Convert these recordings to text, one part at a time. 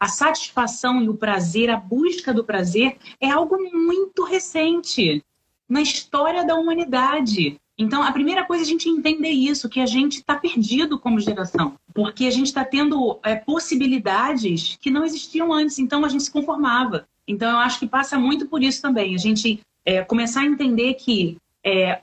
a satisfação e o prazer, a busca do prazer, é algo muito recente na história da humanidade. Então, a primeira coisa é a gente entender isso, que a gente está perdido como geração, porque a gente está tendo é, possibilidades que não existiam antes, então a gente se conformava. Então, eu acho que passa muito por isso também, a gente é, começar a entender que é,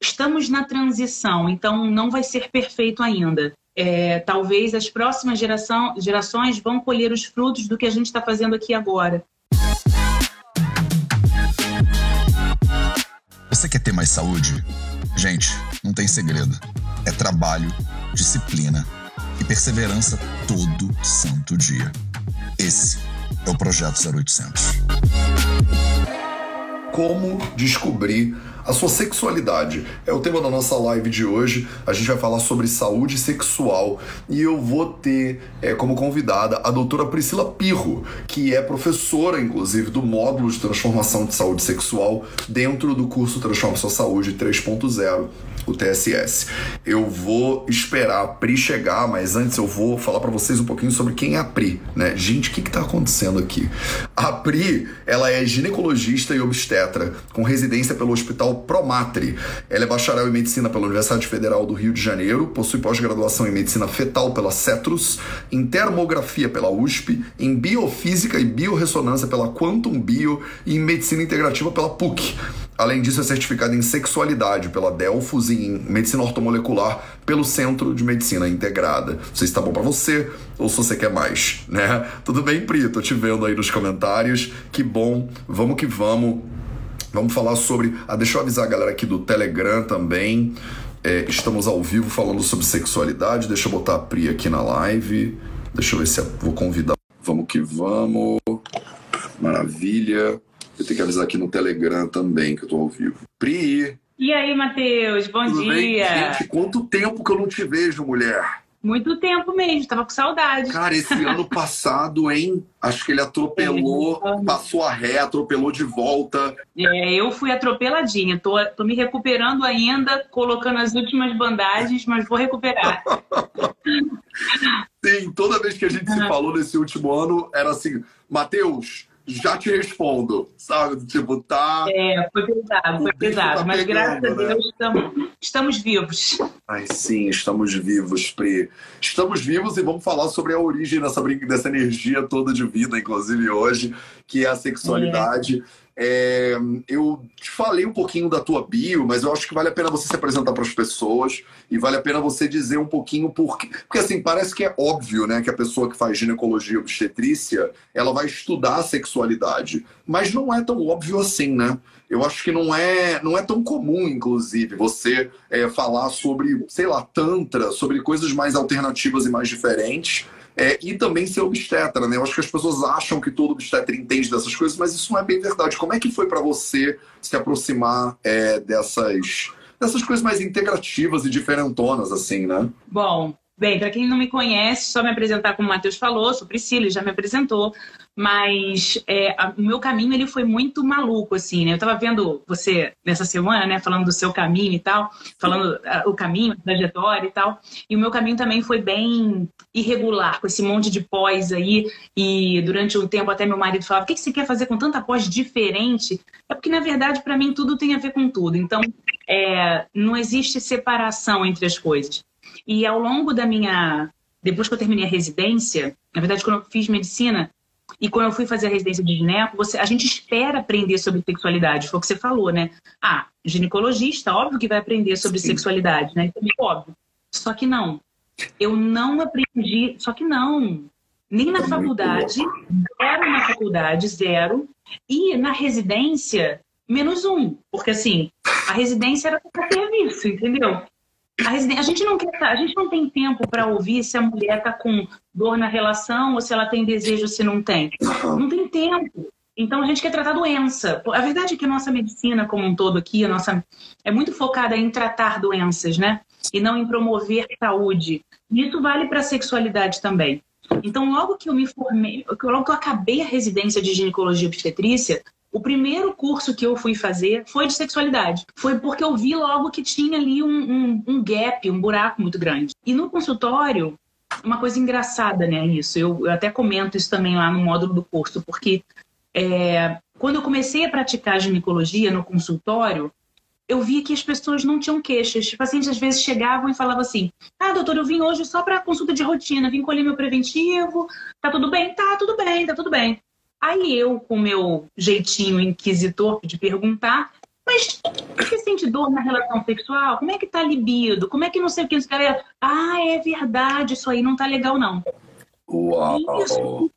estamos na transição, então não vai ser perfeito ainda. É, talvez as próximas geração, gerações vão colher os frutos do que a gente está fazendo aqui agora. Você quer ter mais saúde? Gente, não tem segredo. É trabalho, disciplina e perseverança todo santo dia. Esse é o Projeto 0800. Como descobrir a sua sexualidade é o tema da nossa live de hoje. A gente vai falar sobre saúde sexual e eu vou ter é, como convidada a doutora Priscila Pirro, que é professora, inclusive, do módulo de transformação de saúde sexual dentro do curso Transforma Sua Saúde 3.0 o TSS. Eu vou esperar a Pri chegar, mas antes eu vou falar para vocês um pouquinho sobre quem é a Pri, né? Gente, o que, que tá acontecendo aqui? A Pri, ela é ginecologista e obstetra, com residência pelo Hospital Promatri. Ela é bacharel em medicina pela Universidade Federal do Rio de Janeiro, possui pós-graduação em medicina fetal pela Cetrus, em termografia pela USP, em biofísica e biorressonância pela Quantum Bio e em medicina integrativa pela PUC. Além disso, é certificado em sexualidade pela Delfos e em medicina ortomolecular pelo Centro de Medicina Integrada. Não sei se tá bom para você ou se você quer mais, né? Tudo bem, Pri? Tô te vendo aí nos comentários. Que bom. Vamos que vamos. Vamos falar sobre. Ah, deixa eu avisar a galera aqui do Telegram também. É, estamos ao vivo falando sobre sexualidade. Deixa eu botar a Pri aqui na live. Deixa eu ver se eu vou convidar. Vamos que vamos. Maravilha. Eu tenho que avisar aqui no Telegram também que eu tô ao vivo. Pri! E aí, Matheus? Bom Tudo dia! Bem? Gente, quanto tempo que eu não te vejo, mulher? Muito tempo mesmo, tava com saudade. Cara, esse ano passado, hein? Acho que ele atropelou, é, passou a ré, atropelou de volta. É, eu fui atropeladinha. Tô, tô me recuperando ainda, colocando as últimas bandagens, mas vou recuperar. Sim, toda vez que a gente se falou nesse último ano, era assim, Matheus, já te respondo, sabe? Tipo, tá. É, foi pesado, foi pesado. Tá mas pegando, graças a né? Deus estamos, estamos vivos. Ai, sim, estamos vivos, Pri. Estamos vivos e vamos falar sobre a origem dessa, dessa energia toda de vida, inclusive hoje, que é a sexualidade. É. É, eu te falei um pouquinho da tua bio, mas eu acho que vale a pena você se apresentar para as pessoas e vale a pena você dizer um pouquinho por Porque assim, parece que é óbvio, né, que a pessoa que faz ginecologia obstetrícia, ela vai estudar a sexualidade. Mas não é tão óbvio assim, né? Eu acho que não é, não é tão comum, inclusive, você é, falar sobre, sei lá, tantra, sobre coisas mais alternativas e mais diferentes é, e também ser obstetra, né? Eu acho que as pessoas acham que todo obstetra entende dessas coisas, mas isso não é bem verdade. Como é que foi para você se aproximar é, dessas, dessas coisas mais integrativas e diferentonas, assim, né? Bom, Bem, para quem não me conhece, só me apresentar como o Matheus falou, sou Priscila, já me apresentou, mas é, a, o meu caminho ele foi muito maluco, assim, né? Eu estava vendo você nessa semana, né, falando do seu caminho e tal, falando o caminho, a trajetória e tal, e o meu caminho também foi bem irregular, com esse monte de pós aí, e durante um tempo até meu marido falava, o que, que você quer fazer com tanta pós diferente? É porque, na verdade, para mim, tudo tem a ver com tudo, então é, não existe separação entre as coisas. E ao longo da minha. Depois que eu terminei a residência, na verdade, quando eu fiz medicina, e quando eu fui fazer a residência de gineco, você, a gente espera aprender sobre sexualidade. Foi o que você falou, né? Ah, ginecologista, óbvio que vai aprender sobre Sim. sexualidade, né? Isso é óbvio. Só que não. Eu não aprendi, só que não. Nem na faculdade, zero na faculdade, zero. E na residência, menos um. Porque assim, a residência era para isso, entendeu? A, a, gente não quer, a gente não tem tempo para ouvir se a mulher está com dor na relação ou se ela tem desejo ou se não tem. Não tem tempo. Então a gente quer tratar doença. A verdade é que a nossa medicina como um todo aqui, a nossa é muito focada em tratar doenças, né? E não em promover saúde. E isso vale para a sexualidade também. Então, logo que eu me formei, logo que eu acabei a residência de ginecologia e obstetrícia, o primeiro curso que eu fui fazer foi de sexualidade. Foi porque eu vi logo que tinha ali um, um, um gap, um buraco muito grande. E no consultório, uma coisa engraçada, né? Isso. Eu, eu, até comento isso também lá no módulo do curso, porque é, quando eu comecei a praticar ginecologia no consultório, eu via que as pessoas não tinham queixas. Os pacientes às vezes chegavam e falavam assim: Ah, doutor, eu vim hoje só para consulta de rotina, vim colher meu preventivo, tá tudo bem? Tá, tudo bem, tá tudo bem. Aí eu, com meu jeitinho inquisitor de perguntar, mas você sente dor na relação sexual? Como é que tá a libido? Como é que não sei o que? Os caras, ah, é verdade, isso aí não tá legal, não. Uau! Isso,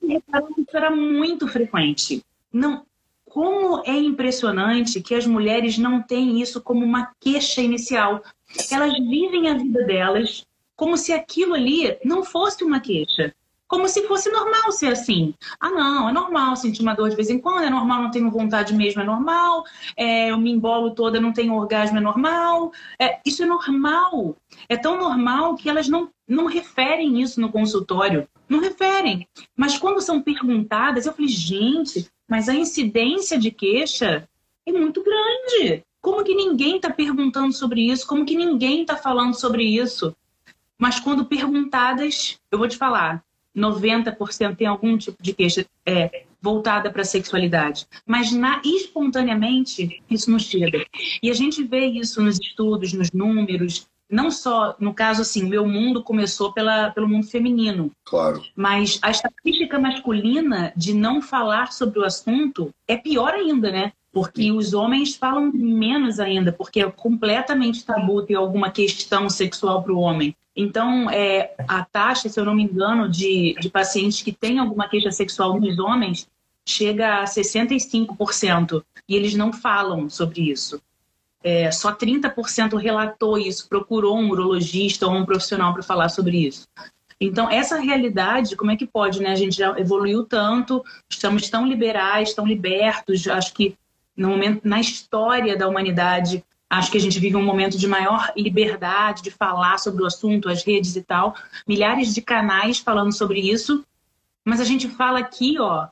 isso era muito frequente. Não, como é impressionante que as mulheres não têm isso como uma queixa inicial. Elas vivem a vida delas como se aquilo ali não fosse uma queixa. Como se fosse normal ser assim. Ah, não, é normal sentir uma dor de vez em quando, é normal, não tenho vontade mesmo, é normal. É, eu me embolo toda, não tenho orgasmo, é normal. É, isso é normal. É tão normal que elas não, não referem isso no consultório. Não referem. Mas quando são perguntadas, eu falei, gente, mas a incidência de queixa é muito grande. Como que ninguém está perguntando sobre isso? Como que ninguém está falando sobre isso? Mas quando perguntadas, eu vou te falar, 90% tem algum tipo de queixa é, voltada para a sexualidade. Mas na, espontaneamente, isso não chega. E a gente vê isso nos estudos, nos números, não só, no caso assim, o meu mundo começou pela, pelo mundo feminino. Claro. Mas a estatística masculina de não falar sobre o assunto é pior ainda, né? Porque os homens falam menos ainda, porque é completamente tabu ter alguma questão sexual para o homem. Então, é, a taxa, se eu não me engano, de, de pacientes que têm alguma queixa sexual nos homens chega a 65%. E eles não falam sobre isso é, só 30% relatou isso, procurou um urologista ou um profissional para falar sobre isso. Então, essa realidade, como é que pode, né? A gente já evoluiu tanto, estamos tão liberais, tão libertos, acho que no momento, na história da humanidade, acho que a gente vive um momento de maior liberdade de falar sobre o assunto, as redes e tal, milhares de canais falando sobre isso, mas a gente fala aqui, ó,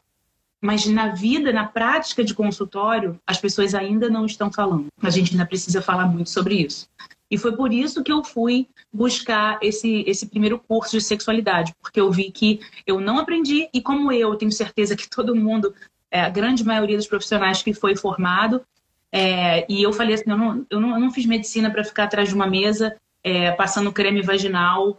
mas na vida, na prática de consultório, as pessoas ainda não estão falando. A gente ainda precisa falar muito sobre isso. E foi por isso que eu fui buscar esse, esse primeiro curso de sexualidade, porque eu vi que eu não aprendi, e como eu, tenho certeza que todo mundo, é, a grande maioria dos profissionais que foi formado, é, e eu falei assim: eu não, eu não, eu não fiz medicina para ficar atrás de uma mesa é, passando creme vaginal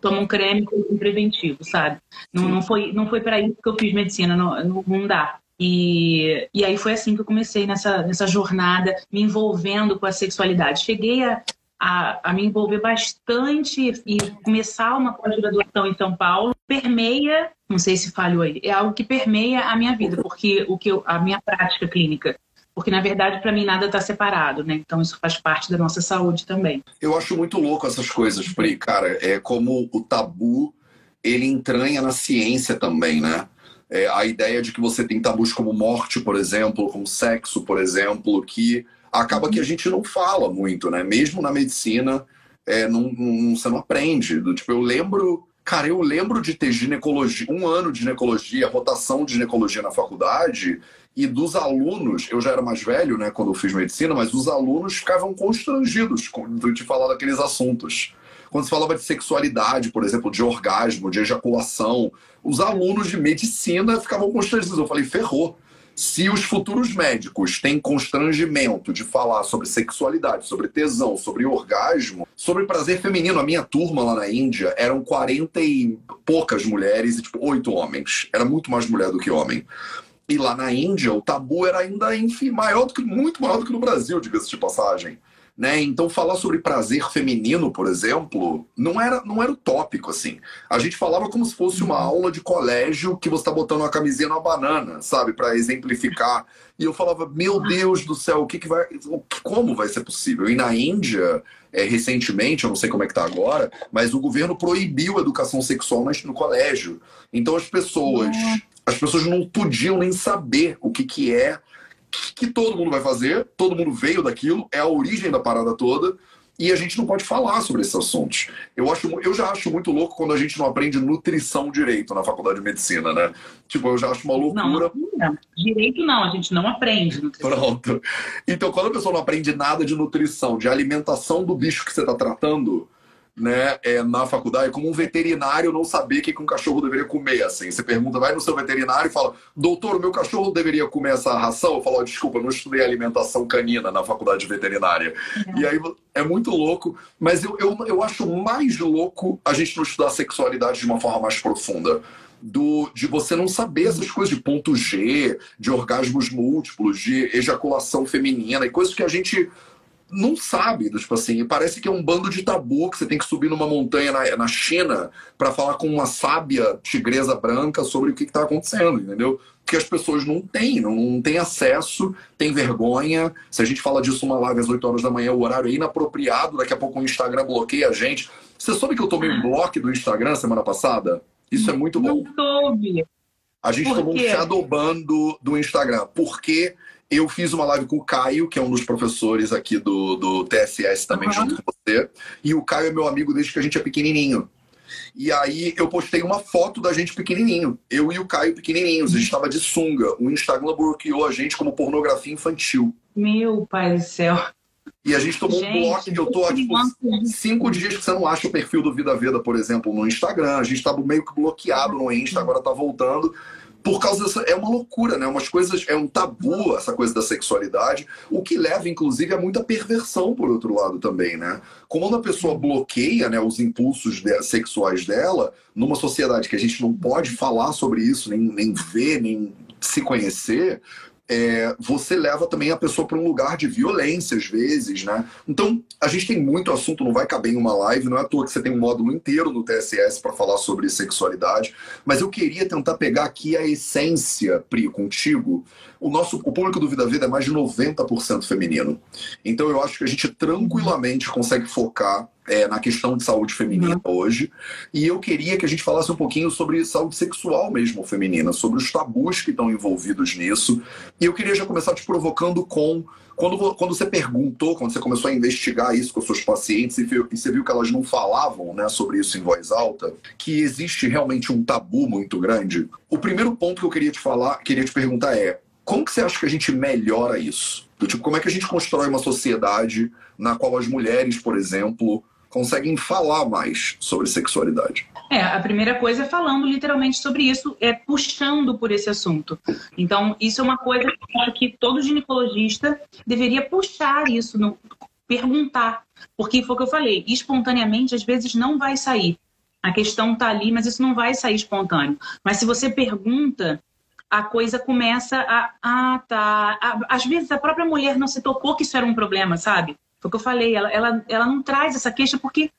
toma um creme com preventivo, sabe? Não, não foi, não foi para isso que eu fiz medicina, não, não dá. E, e aí foi assim que eu comecei nessa, nessa jornada, me envolvendo com a sexualidade. Cheguei a, a, a me envolver bastante e começar uma pós-graduação em São Paulo. Permeia, não sei se falhou aí, é algo que permeia a minha vida, porque o que eu, a minha prática clínica porque na verdade para mim nada está separado, né? Então isso faz parte da nossa saúde também. Eu acho muito louco essas coisas, Pri, cara. É como o tabu ele entranha na ciência também, né? É, a ideia de que você tem tabus como morte, por exemplo, como sexo, por exemplo, que acaba que a gente não fala muito, né? Mesmo na medicina, é, não, não, você não aprende. Do, tipo, eu lembro, cara, eu lembro de ter ginecologia, um ano de ginecologia, rotação de ginecologia na faculdade, e dos alunos, eu já era mais velho, né, quando eu fiz medicina, mas os alunos ficavam constrangidos de falar daqueles assuntos. Quando se falava de sexualidade, por exemplo, de orgasmo, de ejaculação, os alunos de medicina ficavam constrangidos. Eu falei, ferrou. Se os futuros médicos têm constrangimento de falar sobre sexualidade, sobre tesão, sobre orgasmo, sobre prazer feminino, a minha turma lá na Índia eram 40 e poucas mulheres e tipo oito homens. Era muito mais mulher do que homem. E lá na Índia, o tabu era ainda enfim, maior do que, muito maior do que no Brasil, diga-se de passagem. Né? Então, falar sobre prazer feminino, por exemplo, não era, não era utópico, assim. A gente falava como se fosse uma aula de colégio que você está botando uma camisinha numa banana, sabe? Para exemplificar. E eu falava, meu Deus do céu, o que, que vai. Como vai ser possível? E na Índia, é, recentemente, eu não sei como é que tá agora, mas o governo proibiu a educação sexual no colégio. Então as pessoas as pessoas não podiam nem saber o que, que é que, todo mundo vai fazer, todo mundo veio daquilo, é a origem da parada toda, e a gente não pode falar sobre esses assuntos. Eu, acho, eu já acho muito louco quando a gente não aprende nutrição direito na faculdade de medicina, né? Tipo, eu já acho uma loucura. Não, não, direito não, a gente não aprende nutrição. Pronto. Então, quando a pessoa não aprende nada de nutrição, de alimentação do bicho que você está tratando, né, é, na faculdade, é como um veterinário não saber o que um cachorro deveria comer, assim. Você pergunta, vai no seu veterinário e fala, doutor, meu cachorro deveria comer essa ração? Eu falo, oh, desculpa, não estudei alimentação canina na faculdade veterinária. Uhum. E aí é muito louco, mas eu, eu, eu acho mais louco a gente não estudar sexualidade de uma forma mais profunda. Do, de você não saber essas coisas de ponto G, de orgasmos múltiplos, de ejaculação feminina e coisas que a gente não sabe, tipo assim, parece que é um bando de tabu que você tem que subir numa montanha na, na China para falar com uma sábia tigresa branca sobre o que está acontecendo, entendeu? Porque as pessoas não têm, não, não têm acesso, têm vergonha. Se a gente fala disso uma live às 8 horas da manhã, o horário é inapropriado, daqui a pouco o Instagram bloqueia a gente. Você soube que eu tomei um bloco do Instagram semana passada? Isso é muito bom. Não soube. A gente tomou um shadowban do, do Instagram. Porque eu fiz uma live com o Caio, que é um dos professores aqui do, do TSS também, uhum. junto com você. E o Caio é meu amigo desde que a gente é pequenininho. E aí eu postei uma foto da gente pequenininho. Eu e o Caio pequenininhos. A gente estava de sunga. O Instagram bloqueou a gente como pornografia infantil. Meu pai do céu. E a gente tomou gente, um bloco eu tô há tipo, cinco dias que você não acha o perfil do Vida Veda, por exemplo, no Instagram. A gente estava meio que bloqueado no Insta, agora tá voltando por causa dessa. É uma loucura, né? Umas coisas. É um tabu essa coisa da sexualidade, o que leva, inclusive, a muita perversão, por outro lado, também, né? Quando a pessoa bloqueia né, os impulsos de, sexuais dela, numa sociedade que a gente não pode falar sobre isso, nem, nem ver, nem se conhecer, é, você leva também a pessoa para um lugar de violência, às vezes, né? Então, a gente tem muito assunto, não vai caber em uma live, não é à toa que você tem um módulo inteiro no TSS para falar sobre sexualidade, mas eu queria tentar pegar aqui a essência, Pri, contigo. O nosso o público do Vida Vida é mais de 90% feminino. Então, eu acho que a gente tranquilamente consegue focar é, na questão de saúde feminina uhum. hoje. E eu queria que a gente falasse um pouquinho sobre saúde sexual mesmo feminina, sobre os tabus que estão envolvidos nisso. E eu queria já começar te provocando com. Quando, quando você perguntou, quando você começou a investigar isso com os seus pacientes e, e você viu que elas não falavam né, sobre isso em voz alta, que existe realmente um tabu muito grande. O primeiro ponto que eu queria te falar, queria te perguntar é: como que você acha que a gente melhora isso? Do tipo, como é que a gente constrói uma sociedade na qual as mulheres, por exemplo, conseguem falar mais sobre sexualidade. É, a primeira coisa é falando literalmente sobre isso, é puxando por esse assunto. Então, isso é uma coisa que todo ginecologista deveria puxar isso, no, perguntar. Porque foi o que eu falei, espontaneamente às vezes não vai sair. A questão está ali, mas isso não vai sair espontâneo. Mas se você pergunta, a coisa começa a. Ah, tá. às vezes a própria mulher não se tocou que isso era um problema, sabe? Foi o que eu falei, ela, ela, ela não traz essa queixa porque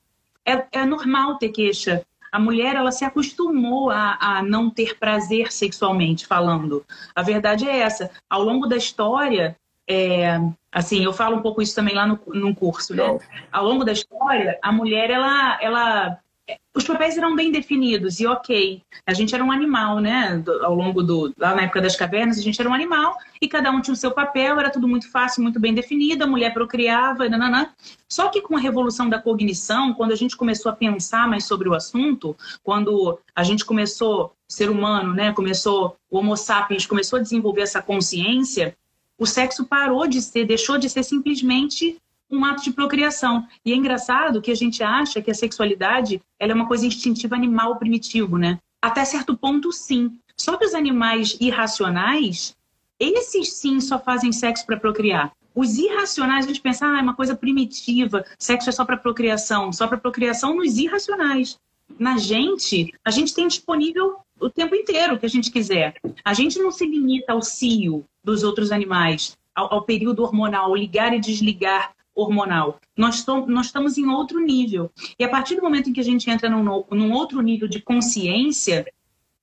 é, é normal ter queixa. A mulher, ela se acostumou a, a não ter prazer sexualmente falando. A verdade é essa. Ao longo da história, é, assim, eu falo um pouco isso também lá no, no curso, né? Ao longo da história, a mulher, ela, ela os papéis eram bem definidos e ok. A gente era um animal, né? Ao longo do. Lá na época das cavernas, a gente era um animal e cada um tinha o seu papel, era tudo muito fácil, muito bem definido, a mulher procriava, nananã. Só que com a revolução da cognição, quando a gente começou a pensar mais sobre o assunto, quando a gente começou, ser humano, né? Começou, o Homo sapiens começou a desenvolver essa consciência, o sexo parou de ser, deixou de ser simplesmente um ato de procriação. E é engraçado que a gente acha que a sexualidade ela é uma coisa instintiva animal primitivo, né? Até certo ponto, sim. Só que os animais irracionais, esses sim só fazem sexo para procriar. Os irracionais, a gente pensa, ah, é uma coisa primitiva, sexo é só para procriação, só para procriação nos irracionais. Na gente, a gente tem disponível o tempo inteiro que a gente quiser. A gente não se limita ao cio dos outros animais, ao, ao período hormonal, ligar e desligar hormonal. Nós, nós estamos em outro nível. E a partir do momento em que a gente entra num, num outro nível de consciência,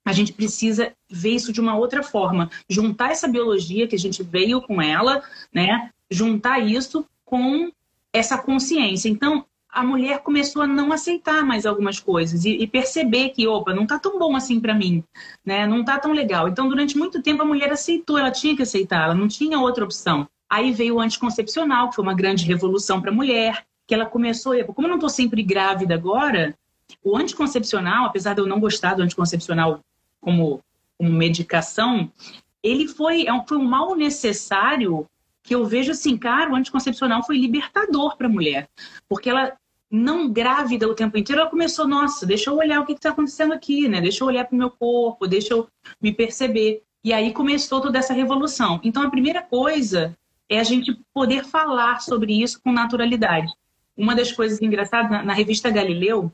a gente precisa ver isso de uma outra forma. Juntar essa biologia que a gente veio com ela, né? Juntar isso com essa consciência. Então, a mulher começou a não aceitar mais algumas coisas e, e perceber que, opa, não tá tão bom assim para mim, né? Não tá tão legal. Então, durante muito tempo a mulher aceitou, ela tinha que aceitar, ela não tinha outra opção. Aí veio o anticoncepcional, que foi uma grande revolução para a mulher, que ela começou, como eu não estou sempre grávida agora, o anticoncepcional, apesar de eu não gostar do anticoncepcional como, como medicação, ele foi, é foi um mal necessário que eu vejo assim, cara, o anticoncepcional foi libertador para a mulher, porque ela não grávida o tempo inteiro, ela começou, nossa, deixa eu olhar o que está acontecendo aqui, né? Deixa eu olhar para o meu corpo, deixa eu me perceber. E aí começou toda essa revolução. Então, a primeira coisa é a gente poder falar sobre isso com naturalidade. Uma das coisas engraçadas, na, na revista Galileu,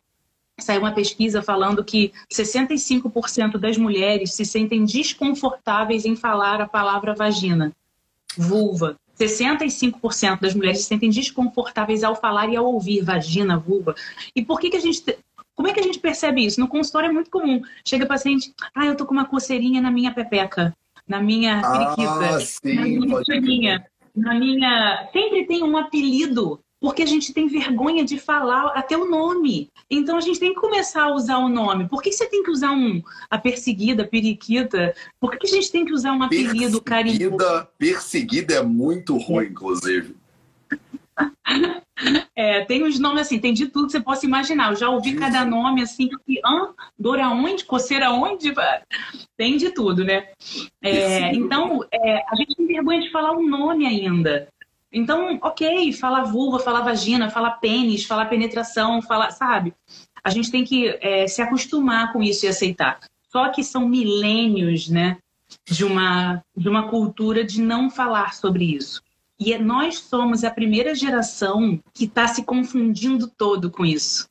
saiu uma pesquisa falando que 65% das mulheres se sentem desconfortáveis em falar a palavra vagina, vulva. 65% das mulheres se sentem desconfortáveis ao falar e ao ouvir vagina, vulva. E por que, que a gente. Como é que a gente percebe isso? No consultório é muito comum. Chega paciente, ah, eu tô com uma coceirinha na minha pepeca, na minha periquita, ah, sim, na minha na minha. Sempre tem um apelido porque a gente tem vergonha de falar até o nome. Então a gente tem que começar a usar o nome. Por que você tem que usar um a perseguida, a periquita? Por que a gente tem que usar um apelido carinhoso? Perseguida é muito ruim, inclusive. É, tem os nomes assim, tem de tudo que você possa imaginar. Eu já ouvi cada nome assim, que, hã? Dor aonde? Coceira aonde? Tem de tudo, né? É, então, é, a gente tem vergonha de falar o nome ainda. Então, ok, fala vulva, fala vagina, fala pênis, fala penetração, fala, sabe? A gente tem que é, se acostumar com isso e aceitar. Só que são milênios, né, de uma, de uma cultura de não falar sobre isso. E é, nós somos a primeira geração que está se confundindo todo com isso.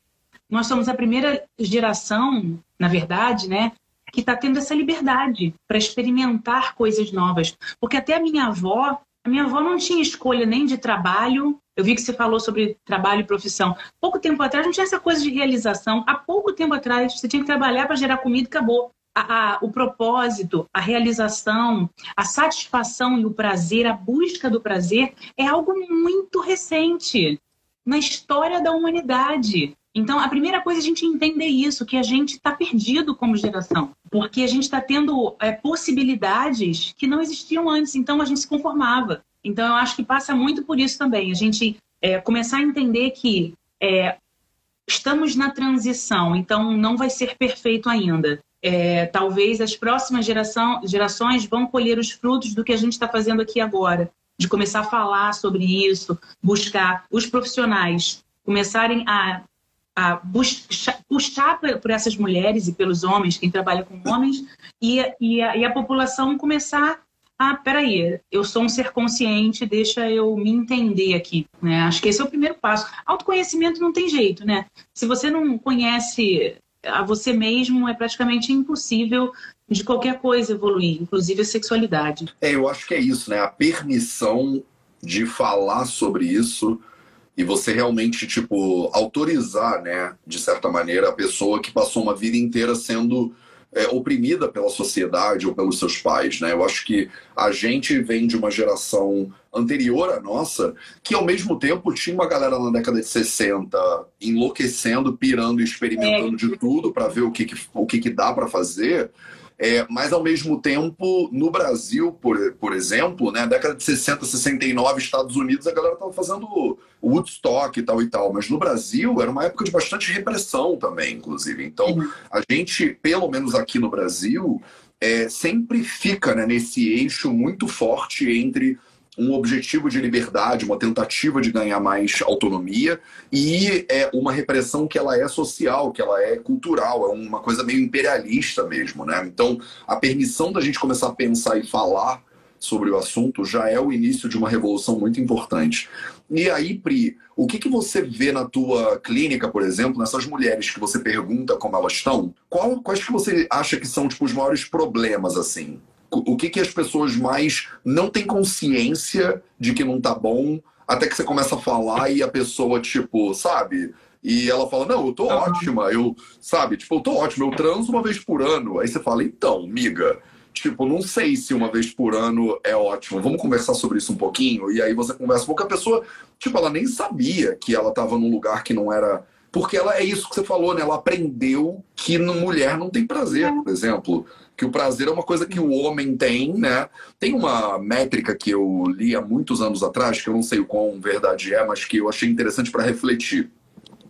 Nós somos a primeira geração, na verdade, né, que está tendo essa liberdade para experimentar coisas novas. Porque até a minha avó, a minha avó não tinha escolha nem de trabalho. Eu vi que você falou sobre trabalho e profissão. Pouco tempo atrás não tinha essa coisa de realização. Há pouco tempo atrás você tinha que trabalhar para gerar comida e acabou. A, a, o propósito, a realização, a satisfação e o prazer, a busca do prazer é algo muito recente na história da humanidade. Então, a primeira coisa é a gente entender isso, que a gente está perdido como geração, porque a gente está tendo é, possibilidades que não existiam antes, então a gente se conformava. Então, eu acho que passa muito por isso também, a gente é, começar a entender que é, estamos na transição, então não vai ser perfeito ainda. É, talvez as próximas geração, gerações vão colher os frutos do que a gente está fazendo aqui agora, de começar a falar sobre isso, buscar os profissionais começarem a a puxar, por essas mulheres e pelos homens, quem trabalha com homens, e, e, a, e a população começar a, peraí, eu sou um ser consciente, deixa eu me entender aqui, né? Acho que esse é o primeiro passo. Autoconhecimento não tem jeito, né? Se você não conhece a você mesmo, é praticamente impossível de qualquer coisa evoluir, inclusive a sexualidade. É, eu acho que é isso, né? A permissão de falar sobre isso e você realmente, tipo, autorizar, né, de certa maneira, a pessoa que passou uma vida inteira sendo é, oprimida pela sociedade ou pelos seus pais, né? Eu acho que a gente vem de uma geração anterior à nossa, que ao mesmo tempo tinha uma galera na década de 60 enlouquecendo, pirando e experimentando é. de tudo para ver o que, que, o que, que dá para fazer. É, mas, ao mesmo tempo, no Brasil, por, por exemplo, né, década de 60, 69, Estados Unidos, a galera estava fazendo Woodstock e tal e tal. Mas no Brasil, era uma época de bastante repressão também, inclusive. Então, a gente, pelo menos aqui no Brasil, é, sempre fica né, nesse eixo muito forte entre um objetivo de liberdade, uma tentativa de ganhar mais autonomia e é uma repressão que ela é social, que ela é cultural, é uma coisa meio imperialista mesmo, né? Então, a permissão da gente começar a pensar e falar sobre o assunto já é o início de uma revolução muito importante. E aí, Pri, o que, que você vê na tua clínica, por exemplo, nessas mulheres que você pergunta como elas estão? Qual, quais que você acha que são tipo, os maiores problemas, assim? O que, que as pessoas mais não têm consciência de que não tá bom, até que você começa a falar e a pessoa, tipo, sabe? E ela fala, não, eu tô uhum. ótima, eu, sabe, tipo, eu tô ótima, eu transo uma vez por ano. Aí você fala, então, miga, tipo, não sei se uma vez por ano é ótimo, vamos conversar sobre isso um pouquinho? E aí você conversa, porque a pessoa, tipo, ela nem sabia que ela tava num lugar que não era. Porque ela é isso que você falou, né? Ela aprendeu que mulher não tem prazer, é. por exemplo que o prazer é uma coisa que o homem tem, né? Tem uma métrica que eu li há muitos anos atrás, que eu não sei o quão verdade é, mas que eu achei interessante para refletir,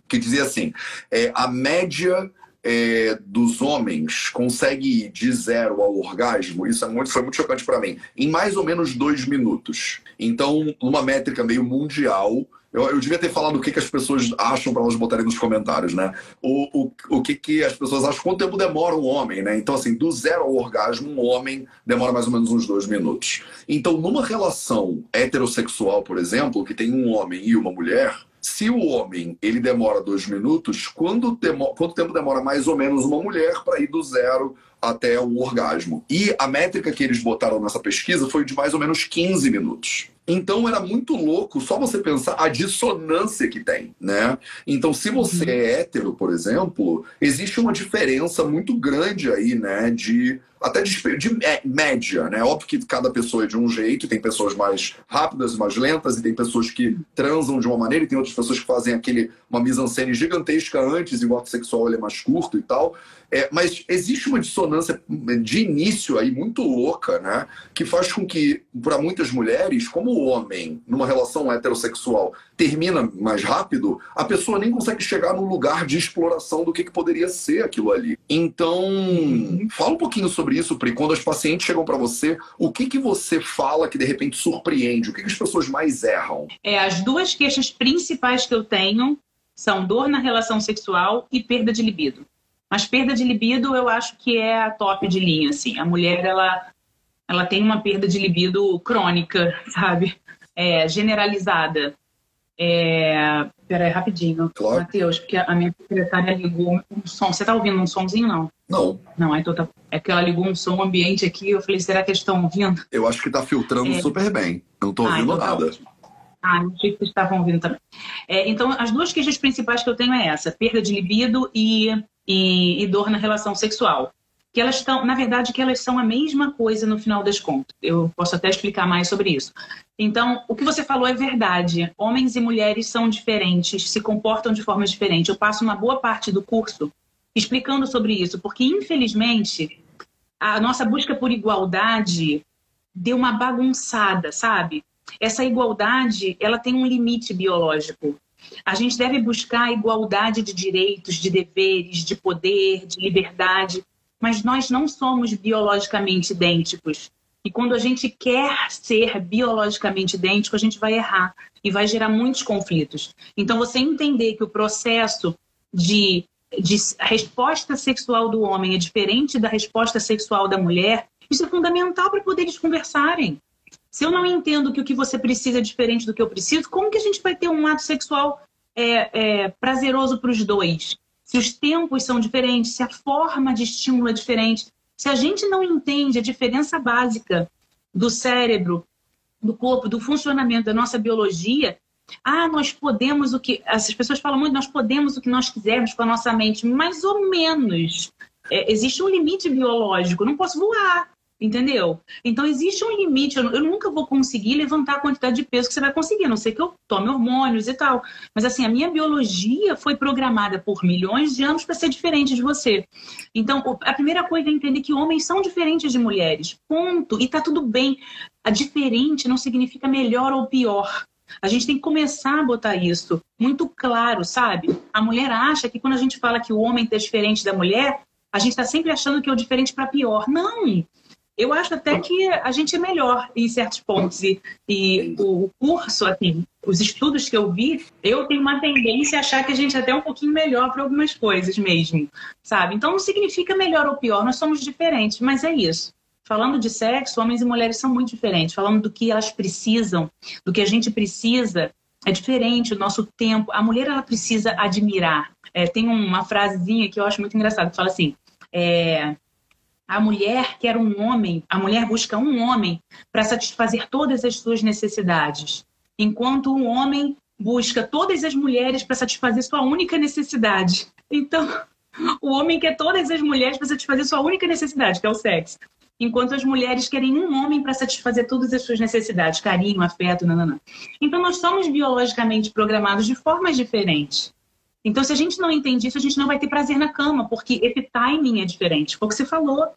que dizia assim: é, a média é, dos homens consegue ir de zero ao orgasmo, isso é muito, foi muito chocante para mim, em mais ou menos dois minutos. Então, uma métrica meio mundial, Eu, eu devia ter falado o que, que as pessoas acham para elas botarem nos comentários, né? O, o, o que, que as pessoas acham, quanto tempo demora um homem, né? Então, assim, do zero ao orgasmo, um homem demora mais ou menos uns dois minutos. Então, numa relação heterossexual, por exemplo, que tem um homem e uma mulher, se o homem ele demora dois minutos, quando demo, quanto tempo demora mais ou menos uma mulher para ir do zero até o orgasmo? E a métrica que eles botaram nessa pesquisa foi de mais ou menos 15 minutos. Então era muito louco só você pensar a dissonância que tem, né? Então, se você é hétero, por exemplo, existe uma diferença muito grande aí, né? De até de, de, média, né? Óbvio que cada pessoa é de um jeito, tem pessoas mais rápidas, mais lentas, e tem pessoas que transam de uma maneira, e tem outras pessoas que fazem aquele uma mise-en-scène gigantesca antes, e o ato sexual é mais curto e tal. É, mas existe uma dissonância de início aí muito louca, né? Que faz com que, para muitas mulheres, como o homem, numa relação heterossexual, termina mais rápido, a pessoa nem consegue chegar no lugar de exploração do que, que poderia ser aquilo ali. Então, fala um pouquinho sobre isso, Pri. Quando as pacientes chegam para você, o que, que você fala que de repente surpreende? O que, que as pessoas mais erram? É, as duas queixas principais que eu tenho são dor na relação sexual e perda de libido. Mas perda de libido eu acho que é a top de linha, assim. A mulher, ela, ela tem uma perda de libido crônica, sabe? É, generalizada. É... Peraí, rapidinho. Claro. Matheus, porque a minha secretária ligou um som. Você tá ouvindo um somzinho, não? Não. Não, então tá... É que ela ligou um som ambiente aqui. Eu falei, será que eles estão ouvindo? Eu acho que tá filtrando é... super bem. não tô ah, ouvindo ah, então nada. Tá ah, não sei que vocês estavam ouvindo também. É, então, as duas queixas principais que eu tenho é essa: perda de libido e e, e dor na relação sexual. Que elas estão, na verdade, que elas são a mesma coisa no final das contas. Eu posso até explicar mais sobre isso. Então, o que você falou é verdade. Homens e mulheres são diferentes, se comportam de forma diferente. Eu passo uma boa parte do curso explicando sobre isso, porque infelizmente a nossa busca por igualdade deu uma bagunçada, sabe? Essa igualdade, ela tem um limite biológico. A gente deve buscar igualdade de direitos, de deveres, de poder, de liberdade, mas nós não somos biologicamente idênticos. E quando a gente quer ser biologicamente idêntico, a gente vai errar e vai gerar muitos conflitos. Então, você entender que o processo de, de resposta sexual do homem é diferente da resposta sexual da mulher, isso é fundamental para poder eles conversarem. Se eu não entendo que o que você precisa é diferente do que eu preciso, como que a gente vai ter um ato sexual é, é, prazeroso para os dois? Se os tempos são diferentes, se a forma de estímulo é diferente, se a gente não entende a diferença básica do cérebro, do corpo, do funcionamento da nossa biologia, ah, nós podemos o que. As pessoas falam muito, nós podemos o que nós quisermos com a nossa mente, mais ou menos. É, existe um limite biológico, não posso voar. Entendeu? Então existe um limite. Eu, eu, nunca vou conseguir levantar a quantidade de peso que você vai conseguir, a não sei que eu tome hormônios e tal. Mas assim, a minha biologia foi programada por milhões de anos para ser diferente de você. Então, a primeira coisa é entender que homens são diferentes de mulheres. Ponto. E tá tudo bem. A diferente não significa melhor ou pior. A gente tem que começar a botar isso muito claro, sabe? A mulher acha que quando a gente fala que o homem é diferente da mulher, a gente está sempre achando que é o diferente para pior. Não! Eu acho até que a gente é melhor em certos pontos. E, e o curso, assim, os estudos que eu vi, eu tenho uma tendência a achar que a gente é até um pouquinho melhor para algumas coisas mesmo, sabe? Então não significa melhor ou pior, nós somos diferentes, mas é isso. Falando de sexo, homens e mulheres são muito diferentes. Falando do que elas precisam, do que a gente precisa, é diferente o nosso tempo. A mulher, ela precisa admirar. É, tem uma frasezinha que eu acho muito engraçada, que fala assim, é, a mulher quer um homem, a mulher busca um homem para satisfazer todas as suas necessidades, enquanto um homem busca todas as mulheres para satisfazer sua única necessidade. Então, o homem quer todas as mulheres para satisfazer sua única necessidade, que é o sexo. Enquanto as mulheres querem um homem para satisfazer todas as suas necessidades, carinho, afeto, nananã. Então, nós somos biologicamente programados de formas diferentes. Então, se a gente não entende isso, a gente não vai ter prazer na cama, porque esse timing é diferente. Foi o que você falou.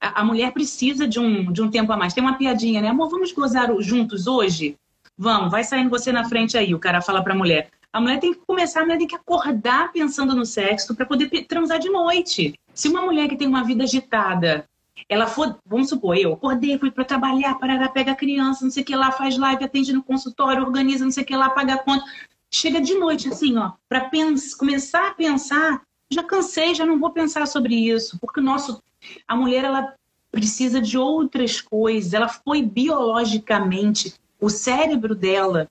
A, a mulher precisa de um, de um tempo a mais. Tem uma piadinha, né? Amor, vamos gozar juntos hoje? Vamos, vai saindo você na frente aí. O cara fala pra mulher. A mulher tem que começar, a mulher tem que acordar pensando no sexo para poder transar de noite. Se uma mulher que tem uma vida agitada, ela for, vamos supor, eu acordei, fui para trabalhar, para pega a criança, não sei o que lá, faz live, atende no consultório, organiza, não sei o que lá, paga a conta. Chega de noite, assim, ó, para começar a pensar, já cansei, já não vou pensar sobre isso, porque o nosso, a mulher, ela precisa de outras coisas, ela foi biologicamente, o cérebro dela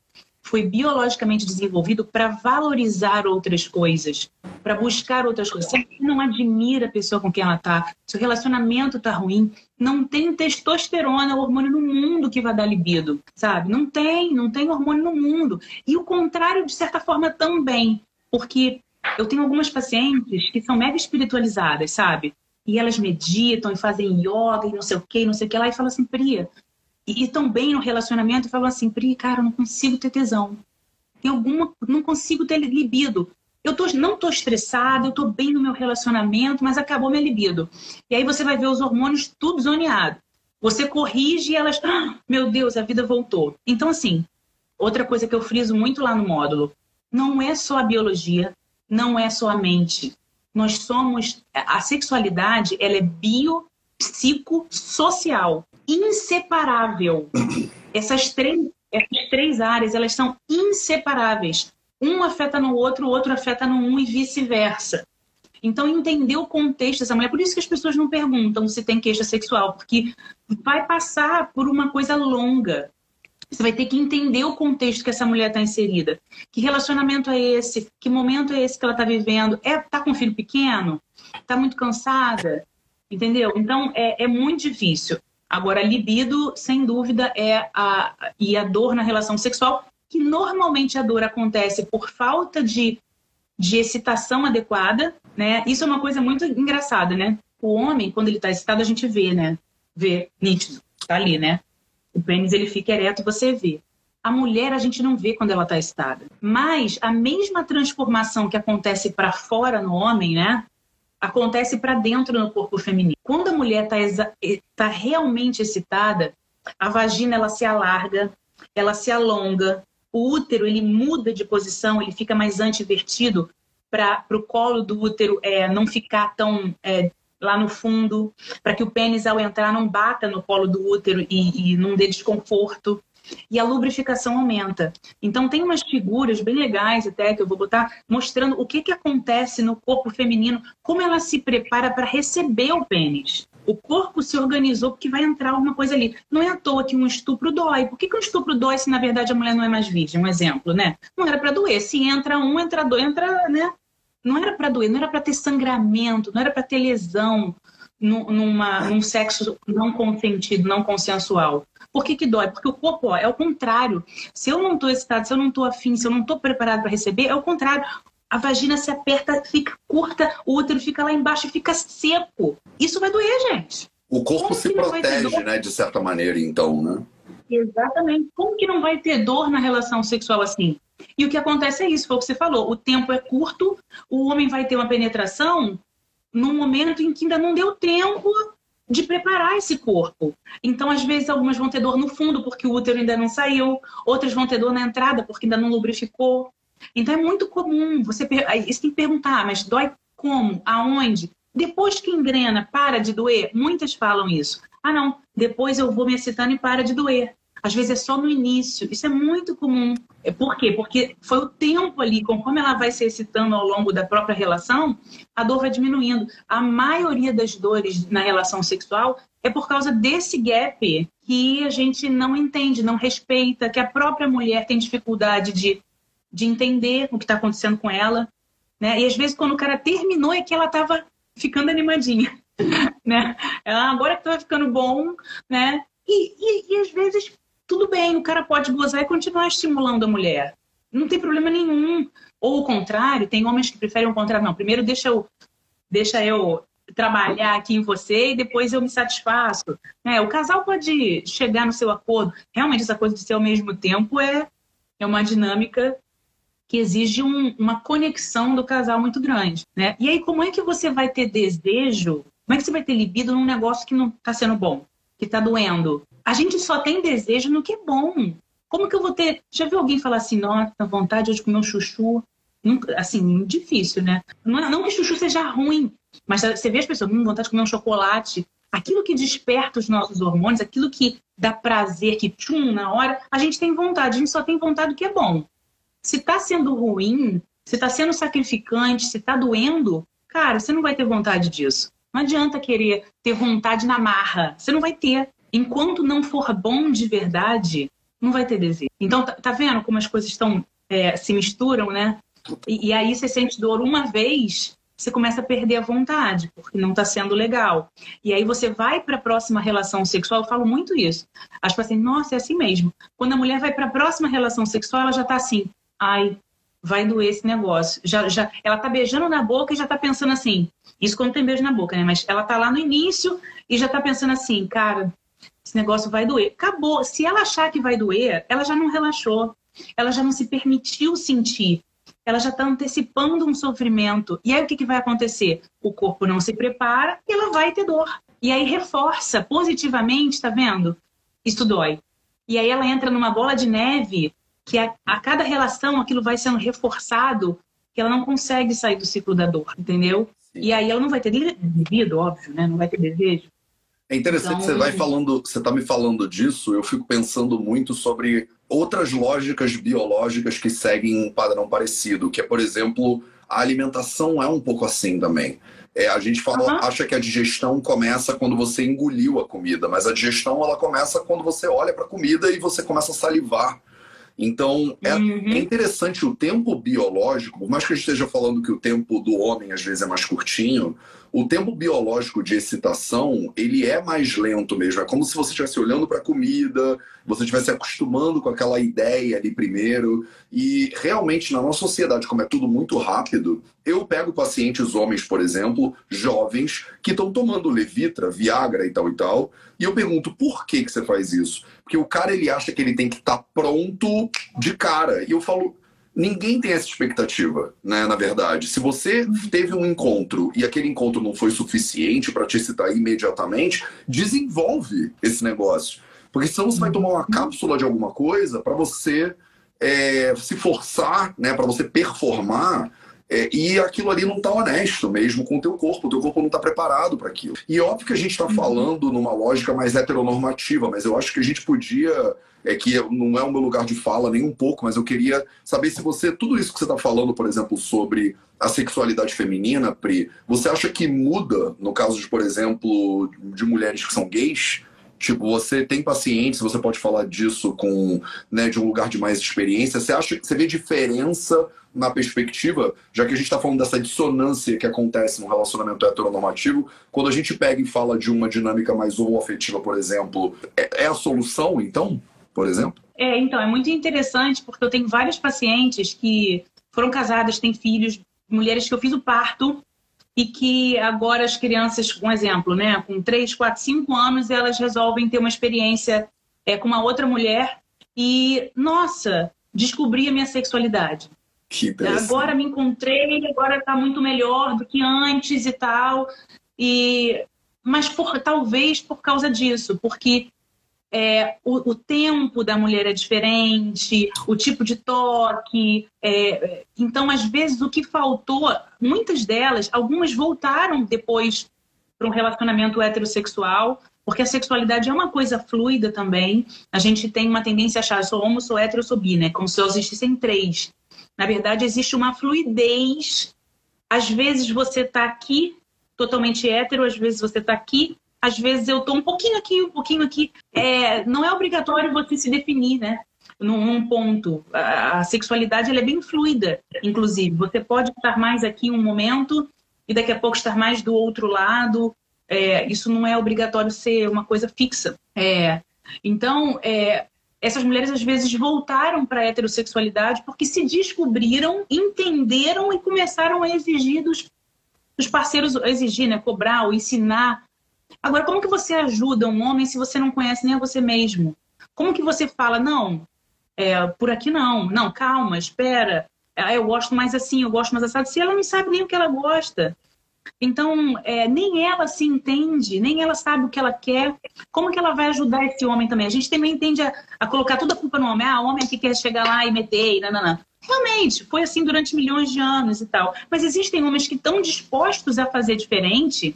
foi biologicamente desenvolvido para valorizar outras coisas, para buscar outras coisas. Não admira a pessoa com quem ela está, se o relacionamento está ruim, não tem testosterona, o hormônio no mundo que vai dar libido, sabe? Não tem, não tem hormônio no mundo. E o contrário, de certa forma, também. Porque eu tenho algumas pacientes que são mega espiritualizadas, sabe? E elas meditam e fazem yoga e não sei o que, não sei o que lá, e falam assim, Priya, e estão bem no relacionamento e falam assim, Pri, cara, eu não consigo ter tesão. Tem alguma, não consigo ter libido. Eu tô, não tô estressada, eu tô bem no meu relacionamento, mas acabou minha libido. E aí você vai ver os hormônios tudo zoneado. Você corrige e elas, ah, meu Deus, a vida voltou. Então, assim, outra coisa que eu friso muito lá no módulo, não é só a biologia, não é só a mente. Nós somos, a sexualidade, ela é bio, psico, social inseparável. Essas três, essas três áreas, elas são inseparáveis. Um afeta no outro, o outro afeta no um e vice-versa. Então, entender o contexto dessa mulher. Por isso que as pessoas não perguntam se tem queixa sexual, porque vai passar por uma coisa longa. Você vai ter que entender o contexto que essa mulher está inserida. Que relacionamento é esse? Que momento é esse que ela está vivendo? É tá com um filho pequeno? Está muito cansada? Entendeu? Então, é, é muito difícil. Agora, libido, sem dúvida, é a e a dor na relação sexual, que normalmente a dor acontece por falta de, de excitação adequada, né? Isso é uma coisa muito engraçada, né? O homem, quando ele está excitado, a gente vê, né? Vê nítido, tá ali, né? O pênis ele fica ereto, você vê. A mulher a gente não vê quando ela está excitada. Mas a mesma transformação que acontece para fora no homem, né? Acontece para dentro no corpo feminino. Quando a mulher está tá realmente excitada, a vagina ela se alarga, ela se alonga, o útero ele muda de posição, ele fica mais antivertido para o colo do útero é, não ficar tão é, lá no fundo, para que o pênis ao entrar não bata no colo do útero e, e não dê desconforto e a lubrificação aumenta. Então tem umas figuras bem legais até que eu vou botar mostrando o que, que acontece no corpo feminino, como ela se prepara para receber o pênis. O corpo se organizou porque vai entrar alguma coisa ali. Não é à toa que um estupro dói. Por que, que um estupro dói se na verdade a mulher não é mais virgem? Um exemplo, né? Não era para doer. Se entra um, entra dois, entra, né? Não era para doer, não era para ter sangramento, não era para ter lesão numa, num sexo não consentido, não consensual. Por que, que dói? Porque o corpo ó, é o contrário. Se eu não estou excitado, se eu não estou afim, se eu não estou preparado para receber, é o contrário. A vagina se aperta, fica curta, o útero fica lá embaixo e fica seco. Isso vai doer, gente. O corpo Como se protege, né, de certa maneira, então, né? Exatamente. Como que não vai ter dor na relação sexual assim? E o que acontece é isso, foi o que você falou. O tempo é curto, o homem vai ter uma penetração num momento em que ainda não deu tempo de preparar esse corpo. Então, às vezes, algumas vão ter dor no fundo porque o útero ainda não saiu, outras vão ter dor na entrada porque ainda não lubrificou. Então, é muito comum você. Isso tem que perguntar, mas dói como? Aonde? Depois que engrena, para de doer? Muitas falam isso. Ah, não, depois eu vou me excitando e para de doer. Às vezes é só no início. Isso é muito comum. É, por quê? Porque foi o tempo ali, conforme ela vai se excitando ao longo da própria relação, a dor vai diminuindo. A maioria das dores na relação sexual é por causa desse gap que a gente não entende, não respeita, que a própria mulher tem dificuldade de, de entender o que está acontecendo com ela. Né? E às vezes, quando o cara terminou, é que ela estava ficando animadinha. Né? Agora que estava ficando bom, né? E, e, e às vezes tudo bem, o cara pode gozar e continuar estimulando a mulher. Não tem problema nenhum. Ou o contrário, tem homens que preferem o contrário. Não, primeiro deixa eu, deixa eu trabalhar aqui em você e depois eu me satisfaço. É, o casal pode chegar no seu acordo. Realmente, essa coisa de ser ao mesmo tempo é, é uma dinâmica que exige um, uma conexão do casal muito grande. Né? E aí, como é que você vai ter desejo? Como é que você vai ter libido num negócio que não está sendo bom, que está doendo? A gente só tem desejo no que é bom. Como que eu vou ter. Já viu alguém falar assim, nossa, vontade de comer um chuchu? Assim, difícil, né? Não, não que chuchu seja ruim, mas você vê as pessoas com hum, vontade de comer um chocolate. aquilo que desperta os nossos hormônios, aquilo que dá prazer, que tchum na hora, a gente tem vontade, a gente só tem vontade do que é bom. Se está sendo ruim, se está sendo sacrificante, se está doendo, cara, você não vai ter vontade disso. Não adianta querer ter vontade na marra. Você não vai ter. Enquanto não for bom de verdade, não vai ter desejo. Então, tá, tá vendo como as coisas estão é, se misturam, né? E, e, aí você sente dor uma vez, você começa a perder a vontade, porque não está sendo legal. E aí você vai para a próxima relação sexual, eu falo muito isso. As assim, nossa, é assim mesmo. Quando a mulher vai para a próxima relação sexual, ela já está assim, ai, vai doer esse negócio. Já, já, ela tá beijando na boca e já tá pensando assim. Isso quando tem beijo na boca, né? Mas ela tá lá no início e já tá pensando assim, cara, esse negócio vai doer. Acabou. Se ela achar que vai doer, ela já não relaxou. Ela já não se permitiu sentir ela já está antecipando um sofrimento. E aí o que, que vai acontecer? O corpo não se prepara e ela vai ter dor. E aí reforça positivamente, tá vendo? Isso dói. E aí ela entra numa bola de neve que a, a cada relação aquilo vai sendo reforçado que ela não consegue sair do ciclo da dor, entendeu? Sim. E aí ela não vai ter devido, óbvio, né? Não vai ter desejo. É interessante, então, você vai falando, você está me falando disso, eu fico pensando muito sobre outras lógicas biológicas que seguem um padrão parecido, que é, por exemplo, a alimentação é um pouco assim também. É, a gente fala, uhum. acha que a digestão começa quando você engoliu a comida, mas a digestão ela começa quando você olha para a comida e você começa a salivar. Então, é, uhum. é, interessante o tempo biológico, por mais que gente esteja falando que o tempo do homem às vezes é mais curtinho, o tempo biológico de excitação, ele é mais lento mesmo. É como se você estivesse olhando para a comida, você estivesse acostumando com aquela ideia ali primeiro. E realmente, na nossa sociedade, como é tudo muito rápido, eu pego pacientes homens, por exemplo, jovens, que estão tomando Levitra, Viagra e tal e tal, e eu pergunto, por que, que você faz isso? Porque o cara, ele acha que ele tem que estar tá pronto de cara. E eu falo, ninguém tem essa expectativa, né? Na verdade, se você teve um encontro e aquele encontro não foi suficiente para te excitar imediatamente, desenvolve esse negócio, porque senão você vai tomar uma cápsula de alguma coisa para você é, se forçar, né? Para você performar é, e aquilo ali não está honesto mesmo com o teu corpo, o teu corpo não está preparado para aquilo. E óbvio que a gente está uhum. falando numa lógica mais heteronormativa, mas eu acho que a gente podia, é que não é o meu lugar de fala nem um pouco, mas eu queria saber se você, tudo isso que você está falando, por exemplo, sobre a sexualidade feminina, Pri, você acha que muda no caso de, por exemplo, de mulheres que são gays? Tipo, você tem pacientes, você pode falar disso com, né, de um lugar de mais experiência. Você acha que você vê diferença na perspectiva, já que a gente está falando dessa dissonância que acontece no relacionamento heteronormativo, quando a gente pega e fala de uma dinâmica mais homoafetiva, por exemplo, é, é a solução, então, por exemplo? É, então, é muito interessante porque eu tenho vários pacientes que foram casadas, têm filhos, mulheres que eu fiz o parto e que agora as crianças, um exemplo, né, com 3, 4, 5 anos, elas resolvem ter uma experiência é, com uma outra mulher e, nossa, descobri a minha sexualidade. agora me encontrei, agora está muito melhor do que antes e tal. E mas por, talvez por causa disso, porque é, o, o, tempo da mulher é diferente, o tipo de toque. É, então, às vezes, o que faltou, muitas delas, algumas voltaram depois para um relacionamento heterossexual, porque a sexualidade é uma coisa fluida também. A gente tem uma tendência a achar, sou homo, sou hétero, sou bi, né? Como se existissem três. Na verdade, existe uma fluidez. Às vezes você está aqui totalmente hétero, às vezes você está aqui às vezes eu tô um pouquinho aqui, um pouquinho aqui. É, não é obrigatório você se definir, né? Num, ponto. A, a sexualidade ela é bem fluida, inclusive. Você pode estar mais aqui um momento e daqui a pouco estar mais do outro lado. É, isso não é obrigatório ser uma coisa fixa. É, então, é, essas mulheres às vezes voltaram para a heterossexualidade porque se descobriram, entenderam e começaram a exigir dos, dos parceiros, exigir, né, cobrar ou ensinar Agora, como que você ajuda um homem se você não conhece nem a você mesmo? Como que você fala, não, é, por aqui não, não, calma, espera, é, eu gosto mais assim, eu gosto mais assado, se ela não sabe nem o que ela gosta. Então, é, nem ela se entende, nem ela sabe o que ela quer. Como que ela vai ajudar esse homem também? A gente também tende a, a colocar toda a culpa no homem. Ah, homem é que quer chegar lá e meter, e nananã. Realmente, foi assim durante milhões de anos e tal. Mas existem homens que estão dispostos a fazer diferente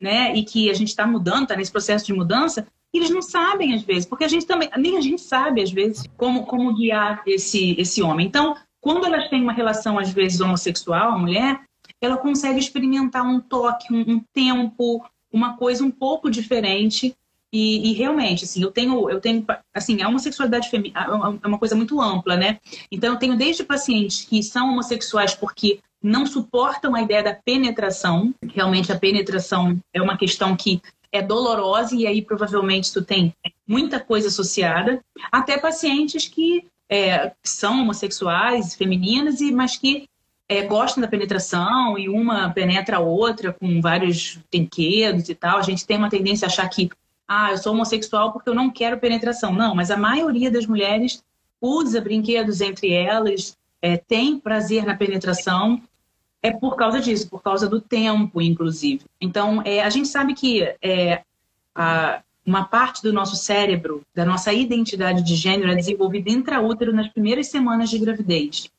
né, e que a gente está mudando, está nesse processo de mudança, eles não sabem às vezes, porque a gente também, nem a gente sabe às vezes como, como guiar esse, esse homem. Então, quando elas têm uma relação às vezes homossexual, a mulher, ela consegue experimentar um toque, um, um tempo, uma coisa um pouco diferente. E, e, realmente, assim, eu tenho, eu tenho, assim, a homossexualidade é, é uma coisa muito ampla, né? Então, eu tenho desde pacientes que são homossexuais porque não suportam a ideia da penetração. Realmente, a penetração é uma questão que é dolorosa e aí provavelmente isso tem muita coisa associada. Até pacientes que é, são homossexuais, femininas, e mas que é, gostam da penetração e uma penetra a outra com vários brinquedos e tal. A gente tem uma tendência a achar que, ah, eu sou homossexual porque eu não quero penetração. Não, mas a maioria das mulheres usa brinquedos entre elas, é, tem prazer na penetração. É por causa disso, por causa do tempo, inclusive. Então, é, a gente sabe que é, a, uma parte do nosso cérebro, da nossa identidade de gênero, é desenvolvida intraútero nas primeiras semanas de gravidez.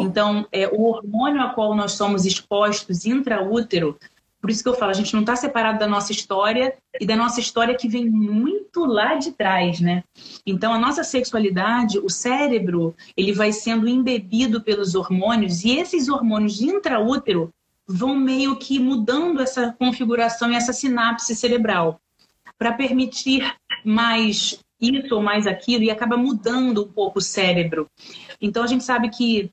Então, é, o hormônio a qual nós somos expostos intraútero, por isso que eu falo, a gente não está separado da nossa história e da nossa história que vem muito lá de trás, né? Então, a nossa sexualidade, o cérebro, ele vai sendo embebido pelos hormônios e esses hormônios de intraútero vão meio que mudando essa configuração e essa sinapse cerebral para permitir mais isso ou mais aquilo e acaba mudando um pouco o cérebro. Então a gente sabe que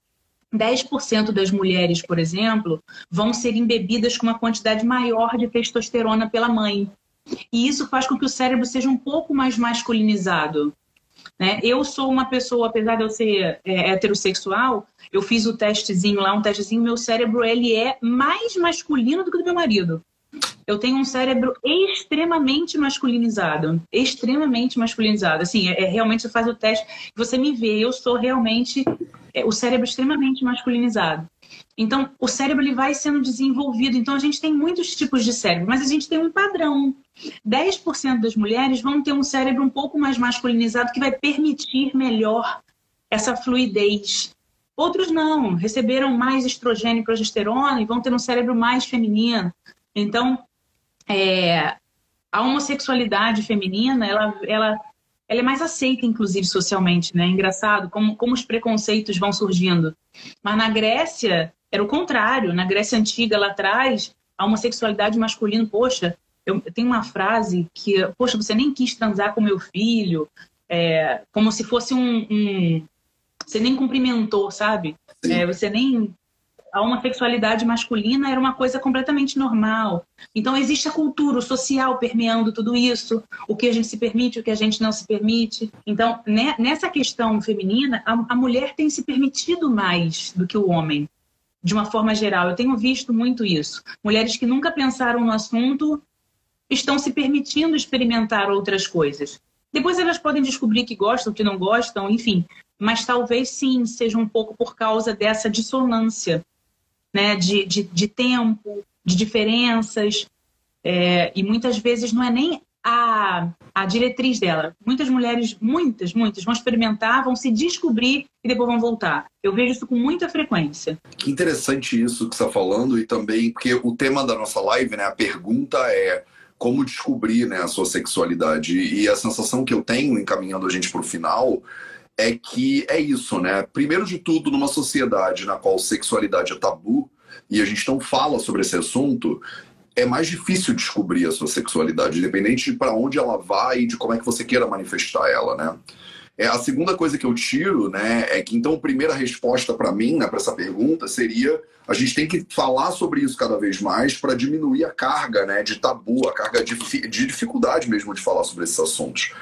10% das mulheres, por exemplo, vão ser embebidas com uma quantidade maior de testosterona pela mãe. E isso faz com que o cérebro seja um pouco mais masculinizado. Né? Eu sou uma pessoa, apesar de eu ser é, heterossexual, eu fiz o testezinho lá, um testezinho, meu cérebro ele é mais masculino do que o do meu marido eu tenho um cérebro extremamente masculinizado. Extremamente masculinizado. Assim, é, é realmente você faz o teste, você me vê, eu sou realmente é, o cérebro extremamente masculinizado. Então, o cérebro ele vai sendo desenvolvido. Então, a gente tem muitos tipos de cérebro, mas a gente tem um padrão. 10% das mulheres vão ter um cérebro um pouco mais masculinizado que vai permitir melhor essa fluidez. Outros não, receberam mais estrogênio e progesterona e vão ter um cérebro mais feminino. Então, é, a homossexualidade feminina, ela, ela, ela é mais aceita, inclusive, socialmente, né? Engraçado como, como os preconceitos vão surgindo. Mas na Grécia, era o contrário. Na Grécia Antiga, lá atrás, a homossexualidade masculina, poxa, eu, eu tenho uma frase que, poxa, você nem quis transar com meu filho, é, como se fosse um, um, Você nem cumprimentou, sabe? É, você nem a homossexualidade masculina era uma coisa completamente normal. Então existe a cultura, o social permeando tudo isso, o que a gente se permite, o que a gente não se permite. Então, né, nessa questão feminina, a, a mulher tem se permitido mais do que o homem, de uma forma geral. Eu tenho visto muito isso. Mulheres que nunca pensaram no assunto estão se permitindo experimentar outras coisas. Depois elas podem descobrir que gostam, que não gostam, enfim. Mas talvez sim seja um pouco por causa dessa dissonância né, de, de, de tempo, de diferenças. É, e muitas vezes não é nem a, a diretriz dela. Muitas mulheres, muitas, muitas, vão experimentar, vão se descobrir e depois vão voltar. Eu vejo isso com muita frequência. Que interessante isso que você está falando, e também, porque o tema da nossa live, né, a pergunta é como descobrir né, a sua sexualidade. E a sensação que eu tenho, encaminhando a gente para o final, é que é isso, né? Primeiro de tudo, numa sociedade na qual sexualidade é tabu e a gente não fala sobre esse assunto, é mais difícil descobrir a sua sexualidade, independente de para onde ela vai e de como é que você queira manifestar ela, né? É, a segunda coisa que eu tiro, né, é que então a primeira resposta para mim, né, para essa pergunta seria a gente tem que falar sobre isso cada vez mais para diminuir a carga, né, de tabu, a carga de, de dificuldade mesmo de falar sobre esses assuntos.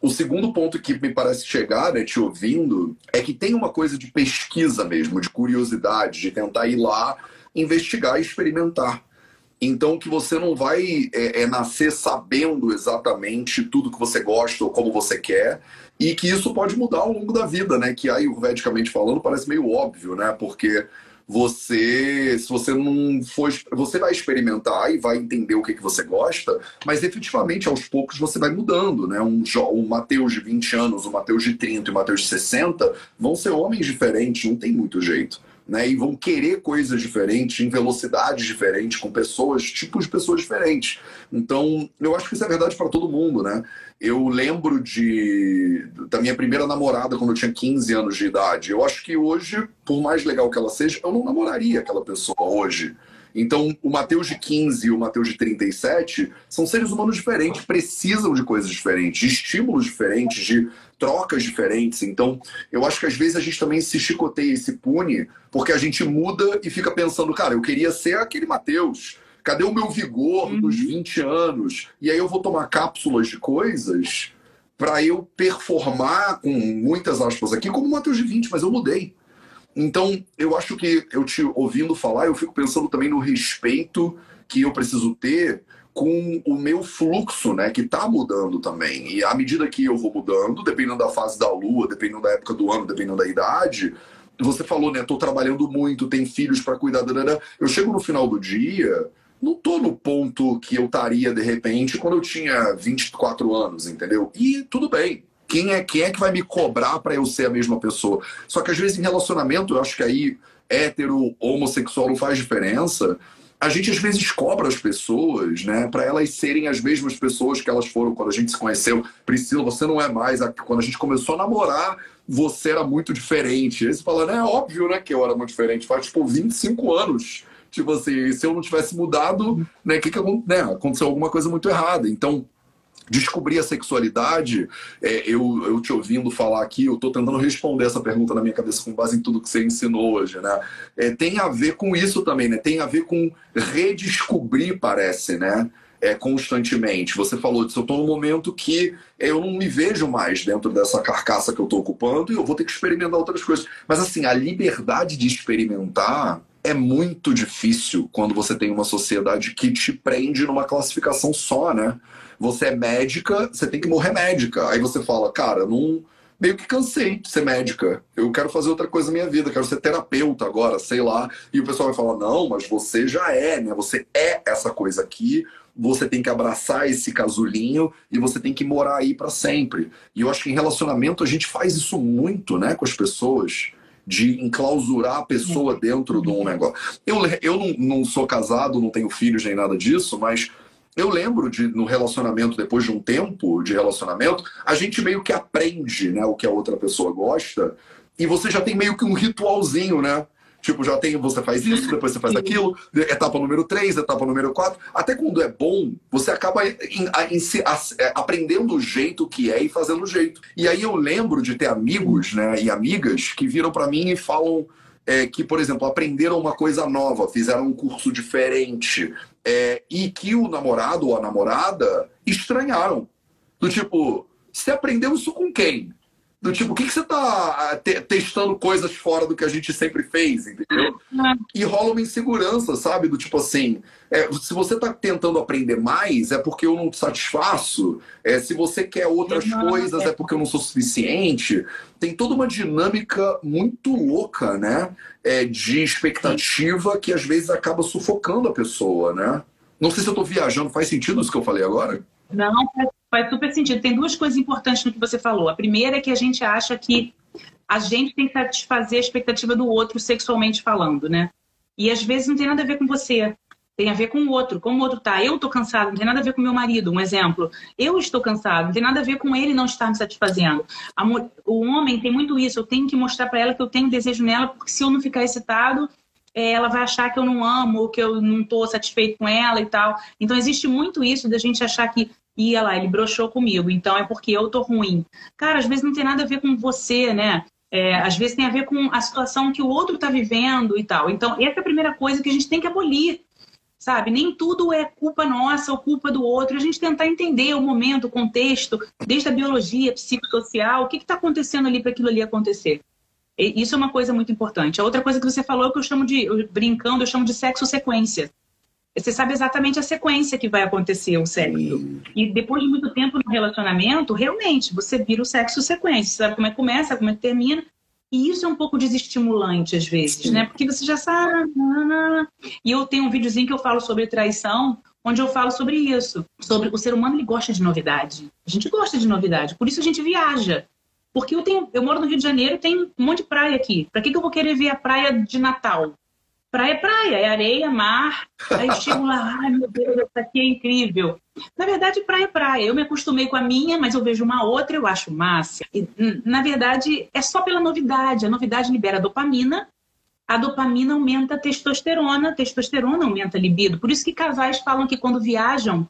O segundo ponto que me parece chegar, né, te ouvindo, é que tem uma coisa de pesquisa mesmo, de curiosidade, de tentar ir lá, investigar e experimentar. Então, que você não vai é, é, nascer sabendo exatamente tudo que você gosta ou como você quer, e que isso pode mudar ao longo da vida, né? Que aí, vedicamente falando, parece meio óbvio, né? Porque você, se você não for, você vai experimentar e vai entender o que, que você gosta, mas efetivamente aos poucos você vai mudando, né? Um, um Mateus de 20 anos, um Mateus de 30 e um Mateus de 60 vão ser homens diferentes, não tem muito jeito. Né? E vão querer coisas diferentes, em velocidades diferentes, com pessoas, tipos de pessoas diferentes. Então, eu acho que isso é verdade para todo mundo, né? Eu lembro de da minha primeira namorada quando eu tinha 15 anos de idade. Eu acho que hoje, por mais legal que ela seja, eu não namoraria aquela pessoa hoje. Então, o Mateus de 15 e o Mateus de 37 são seres humanos diferentes, precisam de coisas diferentes, de estímulos diferentes, de trocas diferentes. Então, eu acho que às vezes a gente também se chicoteia e se pune porque a gente muda e fica pensando, cara, eu queria ser aquele Mateus. Cadê o meu vigor uhum. dos 20 anos? E aí eu vou tomar cápsulas de coisas para eu performar, com muitas aspas aqui, como o Mateus de 20, mas eu mudei. Então, eu acho que eu te ouvindo falar, eu fico pensando também no respeito que eu preciso ter com o meu fluxo, né, que está mudando também. E à medida que eu vou mudando, dependendo da fase da lua, dependendo da época do ano, dependendo da idade, você falou, né, tô trabalhando muito, tem filhos para cuidar, eu chego no final do dia, não tô no ponto que eu estaria de repente quando eu tinha 24 anos, entendeu? E tudo bem. Quem é, quem é que vai me cobrar para eu ser a mesma pessoa? Só que às vezes em relacionamento, eu acho que aí hétero, homossexual não faz diferença. A gente às vezes cobra as pessoas, né, para elas serem as mesmas pessoas que elas foram quando a gente se conheceu. Priscila, você não é mais. Quando a gente começou a namorar, você era muito diferente. Aí você fala, né, é óbvio, né, que eu era muito diferente. Faz, tipo, 25 anos. Tipo assim, se eu não tivesse mudado, né, que que, né, aconteceu alguma coisa muito errada. Então, descobrir a sexualidade, é, eu, eu te ouvindo falar aqui, eu estou tentando responder essa pergunta na minha cabeça com base em tudo que você ensinou hoje, né? É, tem a ver com isso também, né? Tem a ver com redescobrir, parece, né? É, constantemente. Você falou disso, eu estou num momento que eu não me vejo mais dentro dessa carcaça que eu estou ocupando e eu vou ter que experimentar outras coisas. Mas assim, a liberdade de experimentar é muito difícil quando você tem uma sociedade que te prende numa classificação só, né? Você é médica, você tem que morrer médica. Aí você fala, cara, não. Meio que cansei de ser médica. Eu quero fazer outra coisa na minha vida, quero ser terapeuta agora, sei lá. E o pessoal vai falar: não, mas você já é, né? Você é essa coisa aqui, você tem que abraçar esse casulinho e você tem que morar aí para sempre. E eu acho que em relacionamento a gente faz isso muito, né, com as pessoas. De enclausurar a pessoa dentro de um negócio. Eu, eu não, não sou casado, não tenho filhos nem nada disso, mas eu lembro de no relacionamento, depois de um tempo de relacionamento, a gente meio que aprende né, o que a outra pessoa gosta, e você já tem meio que um ritualzinho, né? Tipo, já tem, você faz isso, depois você faz aquilo, etapa número 3, etapa número 4. Até quando é bom, você acaba em, em, em, é, aprendendo o jeito que é e fazendo o jeito. E aí eu lembro de ter amigos né, e amigas que viram para mim e falam é, que, por exemplo, aprenderam uma coisa nova, fizeram um curso diferente, é, e que o namorado ou a namorada estranharam. Do tipo, você aprendeu isso com quem? Do tipo, o que, que você está ah, te testando coisas fora do que a gente sempre fez, entendeu? E rola uma insegurança, sabe? Do tipo assim, é, se você está tentando aprender mais, é porque eu não te satisfaço. É, se você quer outras coisas, é porque eu não sou suficiente. Tem toda uma dinâmica muito louca, né? É, de expectativa que às vezes acaba sufocando a pessoa, né? Não sei se eu estou viajando, faz sentido isso que eu falei agora? Não, faz super sentido. Tem duas coisas importantes no que você falou. A primeira é que a gente acha que a gente tem que satisfazer a expectativa do outro sexualmente falando, né? E às vezes não tem nada a ver com você. Tem a ver com o outro, como o outro tá. Eu tô cansado, não tem nada a ver com meu marido, um exemplo. Eu estou cansado, não tem nada a ver com ele não estar me satisfazendo. O homem tem muito isso, eu tenho que mostrar para ela que eu tenho desejo nela, porque se eu não ficar excitado, é, ela vai achar que eu não amo, que eu não estou satisfeito com ela e tal. Então existe muito isso da gente achar que ia lá, ele broxou comigo, então é porque eu tô ruim. Cara, às vezes não tem nada a ver com você, né? É, às vezes tem a ver com a situação que o outro está vivendo e tal. Então, essa é a primeira coisa que a gente tem que abolir, sabe? Nem tudo é culpa nossa ou culpa do outro. A gente tentar entender o momento, o contexto, desde a biologia, psicossocial, o que está acontecendo ali para aquilo ali acontecer. E isso é uma coisa muito importante. A outra coisa que você falou, que eu chamo de, brincando, eu chamo de sexo sequência. Você sabe exatamente a sequência que vai acontecer o sexo. E depois de muito tempo no relacionamento, realmente, você vira o sexo sequência. Você sabe como é que começa, como é que termina. E isso é um pouco desestimulante às vezes, Sim. né? Porque você já sabe. E eu tenho um videozinho que eu falo sobre traição, onde eu falo sobre isso. Sobre o ser humano, ele gosta de novidade. A gente gosta de novidade. Por isso a gente viaja. Porque eu tenho, eu moro no Rio de Janeiro, tem um monte de praia aqui. Para que, que eu vou querer ver a praia de Natal? Praia é praia, é areia, mar. Aí chego lá, ai meu Deus, isso aqui é incrível. Na verdade, praia é praia. Eu me acostumei com a minha, mas eu vejo uma outra, eu acho massa. E, na verdade, é só pela novidade. A novidade libera dopamina, a dopamina aumenta a testosterona, a testosterona aumenta a libido. Por isso que casais falam que quando viajam,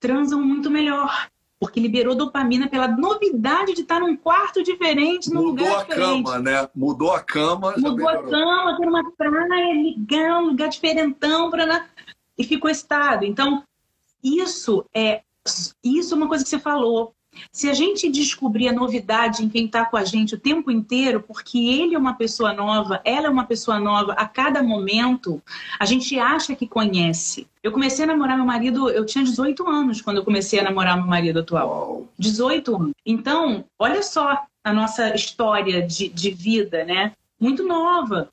transam muito melhor porque liberou dopamina pela novidade de estar num quarto diferente, num Mudou lugar diferente. Mudou a cama, né? Mudou a cama. Mudou a cama, ter uma praia, ligar, um lugar diferentão, pra... e ficou excitado. Então, isso é isso é uma coisa que você falou. Se a gente descobrir a novidade em quem está com a gente o tempo inteiro, porque ele é uma pessoa nova, ela é uma pessoa nova a cada momento, a gente acha que conhece. Eu comecei a namorar meu marido, eu tinha 18 anos quando eu comecei a namorar meu marido atual. 18 anos. Então, olha só a nossa história de, de vida, né? Muito nova.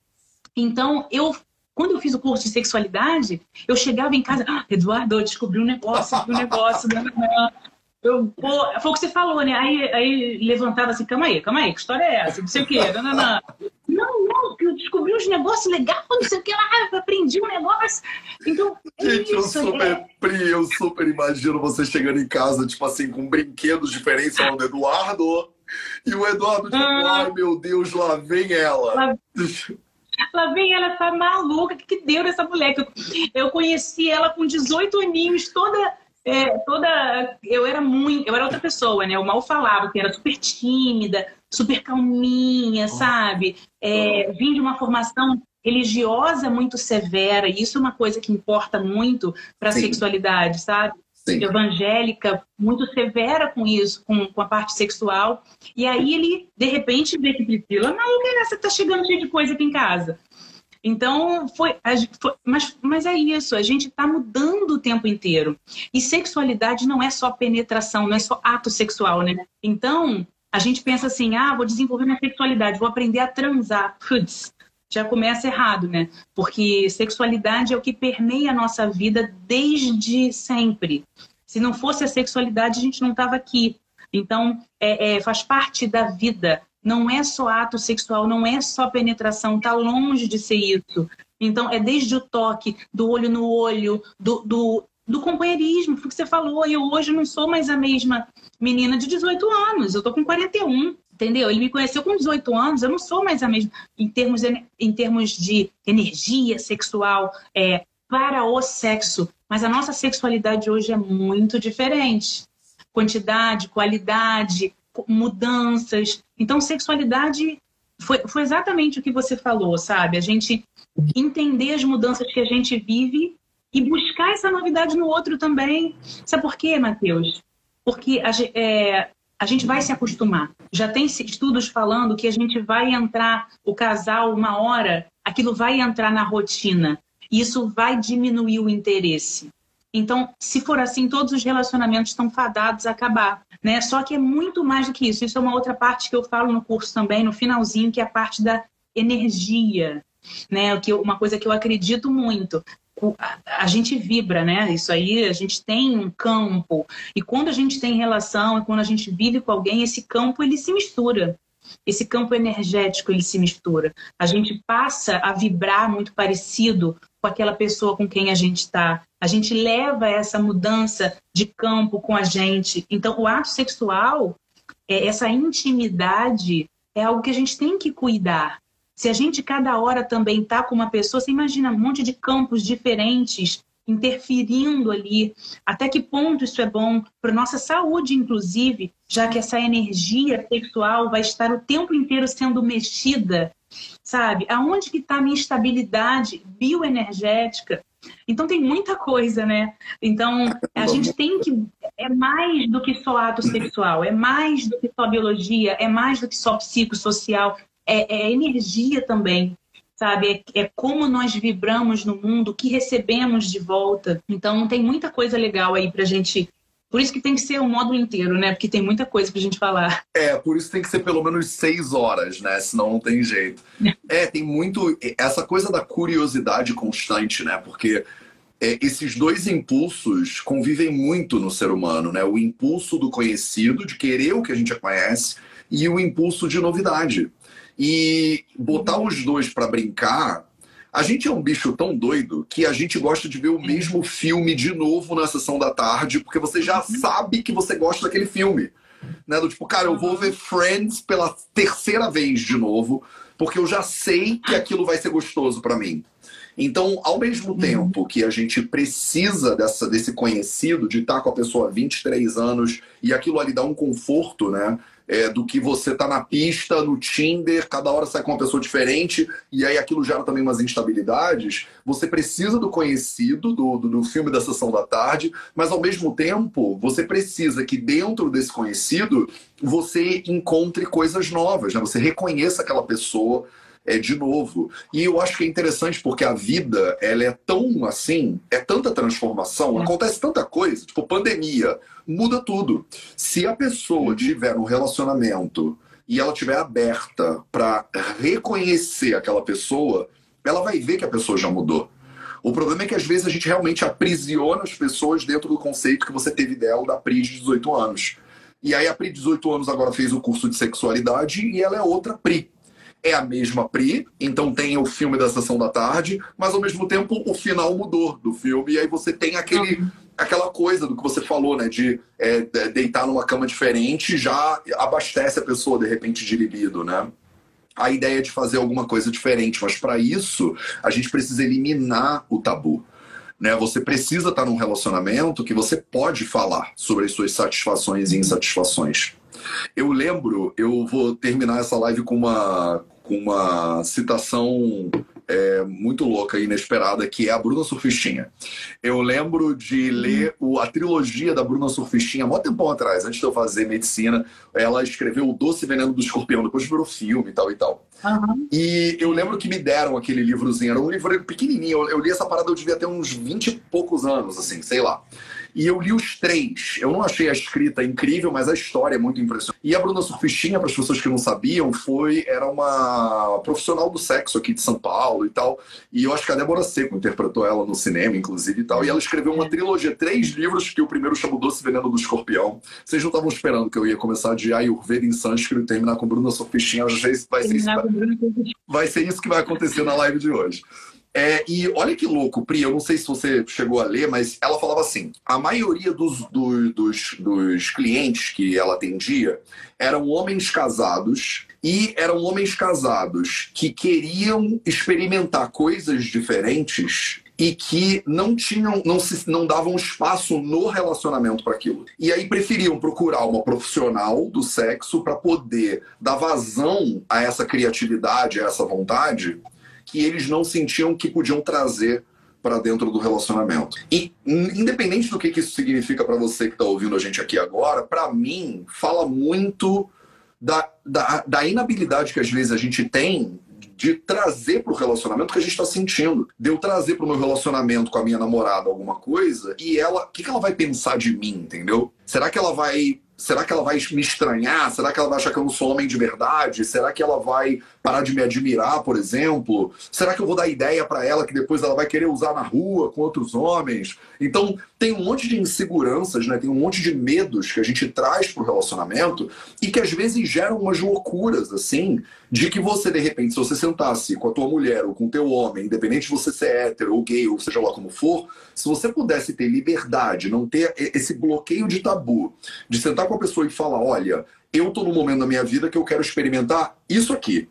Então, eu quando eu fiz o curso de sexualidade, eu chegava em casa, ah, Eduardo, eu descobri um negócio, um negócio. Eu, pô, foi o que você falou, né? Aí, aí levantava assim, calma aí, calma aí, que história é essa? Não sei o quê. Não, não, não. Não, não, eu descobri uns negócios legais, não sei o que lá, eu aprendi um negócio. Então, é Gente, isso, eu super, é... Pri, eu super imagino você chegando em casa, tipo assim, com brinquedos diferentes ao do Eduardo. E o Eduardo, tipo, ah, ai meu Deus, lá vem ela. Lá... Lá vem ela, essa maluca, o que, que deu nessa mulher? Eu conheci ela com 18 aninhos, toda é, toda. Eu era muito. Eu era outra pessoa, né? Eu mal falava, que era super tímida, super calminha, sabe? É, vim de uma formação religiosa muito severa, e isso é uma coisa que importa muito para a sexualidade, sabe? Sim. Evangélica, muito severa com isso, com, com a parte sexual. E aí ele, de repente, vê que Priscila, maluca, é você tá chegando cheio de coisa aqui em casa. Então, foi, foi, mas, mas é isso, a gente está mudando o tempo inteiro. E sexualidade não é só penetração, não é só ato sexual, né? Então, a gente pensa assim, ah, vou desenvolver minha sexualidade, vou aprender a transar. Putz, já começa errado, né? Porque sexualidade é o que permeia a nossa vida desde sempre. Se não fosse a sexualidade, a gente não estava aqui. Então, é, é, faz parte da vida não é só ato sexual, não é só penetração, tá longe de ser isso. Então, é desde o toque, do olho no olho, do, do, do companheirismo, foi o que você falou. Eu hoje não sou mais a mesma menina de 18 anos, eu tô com 41, entendeu? Ele me conheceu com 18 anos, eu não sou mais a mesma em termos de, em termos de energia sexual é, para o sexo. Mas a nossa sexualidade hoje é muito diferente. Quantidade, qualidade, mudanças. Então, sexualidade foi, foi exatamente o que você falou, sabe? A gente entender as mudanças que a gente vive e buscar essa novidade no outro também. Sabe por quê, Matheus? Porque a, é, a gente vai se acostumar. Já tem estudos falando que a gente vai entrar, o casal, uma hora, aquilo vai entrar na rotina. E isso vai diminuir o interesse. Então, se for assim, todos os relacionamentos estão fadados a acabar, né? Só que é muito mais do que isso. Isso é uma outra parte que eu falo no curso também, no finalzinho, que é a parte da energia, né? Que uma coisa que eu acredito muito. A gente vibra, né? Isso aí, a gente tem um campo. E quando a gente tem relação, e quando a gente vive com alguém, esse campo ele se mistura esse campo energético ele se mistura. A gente passa a vibrar muito parecido com aquela pessoa com quem a gente está. A gente leva essa mudança de campo com a gente. Então, o ato sexual, é, essa intimidade, é algo que a gente tem que cuidar. Se a gente cada hora também está com uma pessoa, você imagina um monte de campos diferentes interferindo ali. Até que ponto isso é bom para nossa saúde, inclusive, já que essa energia sexual vai estar o tempo inteiro sendo mexida, sabe? Aonde que está a minha estabilidade bioenergética? Então tem muita coisa, né? Então a gente tem que é mais do que só ato sexual, é mais do que só biologia, é mais do que só psicossocial, é, é energia também sabe? É, é, como nós vibramos no mundo, o que recebemos de volta. Então, tem muita coisa legal aí pra gente. Por isso que tem que ser o módulo inteiro, né? Porque tem muita coisa pra gente falar. É, por isso tem que ser pelo menos seis horas, né? Senão não tem jeito. é, tem muito. Essa coisa da curiosidade constante, né? Porque é, esses dois impulsos convivem muito no ser humano, né? O impulso do conhecido, de querer o que a gente conhece, e o impulso de novidade. E botar os dois para brincar. A gente é um bicho tão doido que a gente gosta de ver o mesmo filme de novo na sessão da tarde, porque você já uhum. sabe que você gosta daquele filme. Né? Do tipo, cara, eu vou ver Friends pela terceira vez de novo, porque eu já sei que aquilo vai ser gostoso para mim. Então, ao mesmo uhum. tempo que a gente precisa dessa, desse conhecido, de estar com a pessoa há 23 anos, e aquilo ali dá um conforto, né? É, do que você tá na pista, no Tinder, cada hora sai com uma pessoa diferente, e aí aquilo gera também umas instabilidades. Você precisa do conhecido, do, do, do, filme da sessão da tarde, mas ao mesmo tempo, você precisa que dentro desse conhecido você encontre coisas novas, né? Você reconheça aquela pessoa, é, de novo. E eu acho que é interessante porque a vida, ela é tão assim, é tanta transformação, é. acontece tanta coisa, tipo pandemia, muda tudo. Se a pessoa uhum. tiver um relacionamento e ela tiver aberta para reconhecer aquela pessoa, ela vai ver que a pessoa já mudou. O problema é que às vezes a gente realmente aprisiona as pessoas dentro do conceito que você teve dela da Pri de 18 anos. E aí a Pri de 18 anos agora fez o curso de sexualidade e ela é outra Pri é a mesma Pri, então tem o filme da sessão da tarde, mas ao mesmo tempo o final mudou do filme, e aí você tem aquele, uhum. aquela coisa do que você falou, né? De é, deitar numa cama diferente já abastece a pessoa, de repente, de libido, né? A ideia de fazer alguma coisa diferente, mas para isso a gente precisa eliminar o tabu. Né? Você precisa estar num relacionamento que você pode falar sobre as suas satisfações e insatisfações. Eu lembro, eu vou terminar essa live com uma, com uma citação é, muito louca e inesperada, que é a Bruna Surfistinha. Eu lembro de ler o, a trilogia da Bruna Surfistinha há muito tempo atrás, antes de eu fazer medicina. Ela escreveu O Doce Veneno do Escorpião, depois virou filme e tal e tal. Uhum. E eu lembro que me deram aquele livrozinho, era um livro pequenininho. Eu, eu li essa parada, eu devia ter uns 20 e poucos anos, assim, sei lá. E eu li os três. Eu não achei a escrita incrível, mas a história é muito impressionante. E a Bruna Surfistinha, para as pessoas que não sabiam, foi era uma profissional do sexo aqui de São Paulo e tal. E eu acho que a Débora Seco interpretou ela no cinema, inclusive, e tal. E ela escreveu uma trilogia, três livros, que o primeiro chama Doce Veneno do Escorpião. Vocês não estavam esperando que eu ia começar de Ayurveda em sânscrito e terminar com Bruna Surfistinha. Eu já sei vai ser, isso, vai ser isso que vai acontecer na live de hoje. É, e olha que louco, Pri, eu não sei se você chegou a ler, mas ela falava assim: a maioria dos, do, dos, dos clientes que ela atendia eram homens casados e eram homens casados que queriam experimentar coisas diferentes e que não tinham, não se não davam espaço no relacionamento para aquilo. E aí preferiam procurar uma profissional do sexo para poder dar vazão a essa criatividade, a essa vontade que eles não sentiam que podiam trazer para dentro do relacionamento. E independente do que, que isso significa para você que está ouvindo a gente aqui agora, para mim fala muito da, da, da inabilidade que às vezes a gente tem de trazer para o relacionamento que a gente está sentindo. De eu trazer para o meu relacionamento com a minha namorada alguma coisa e ela, o que, que ela vai pensar de mim, entendeu? Será que ela vai Será que ela vai me estranhar? Será que ela vai achar que eu não sou homem de verdade? Será que ela vai parar de me admirar, por exemplo? Será que eu vou dar ideia para ela que depois ela vai querer usar na rua com outros homens? Então, tem um monte de inseguranças, né? Tem um monte de medos que a gente traz pro relacionamento e que às vezes geram umas loucuras, assim, de que você, de repente, se você sentasse com a tua mulher ou com o teu homem, independente de você ser hétero ou gay, ou seja lá como for, se você pudesse ter liberdade, não ter esse bloqueio de tabu, de sentar com a pessoa e falar: olha, eu tô num momento da minha vida que eu quero experimentar isso aqui.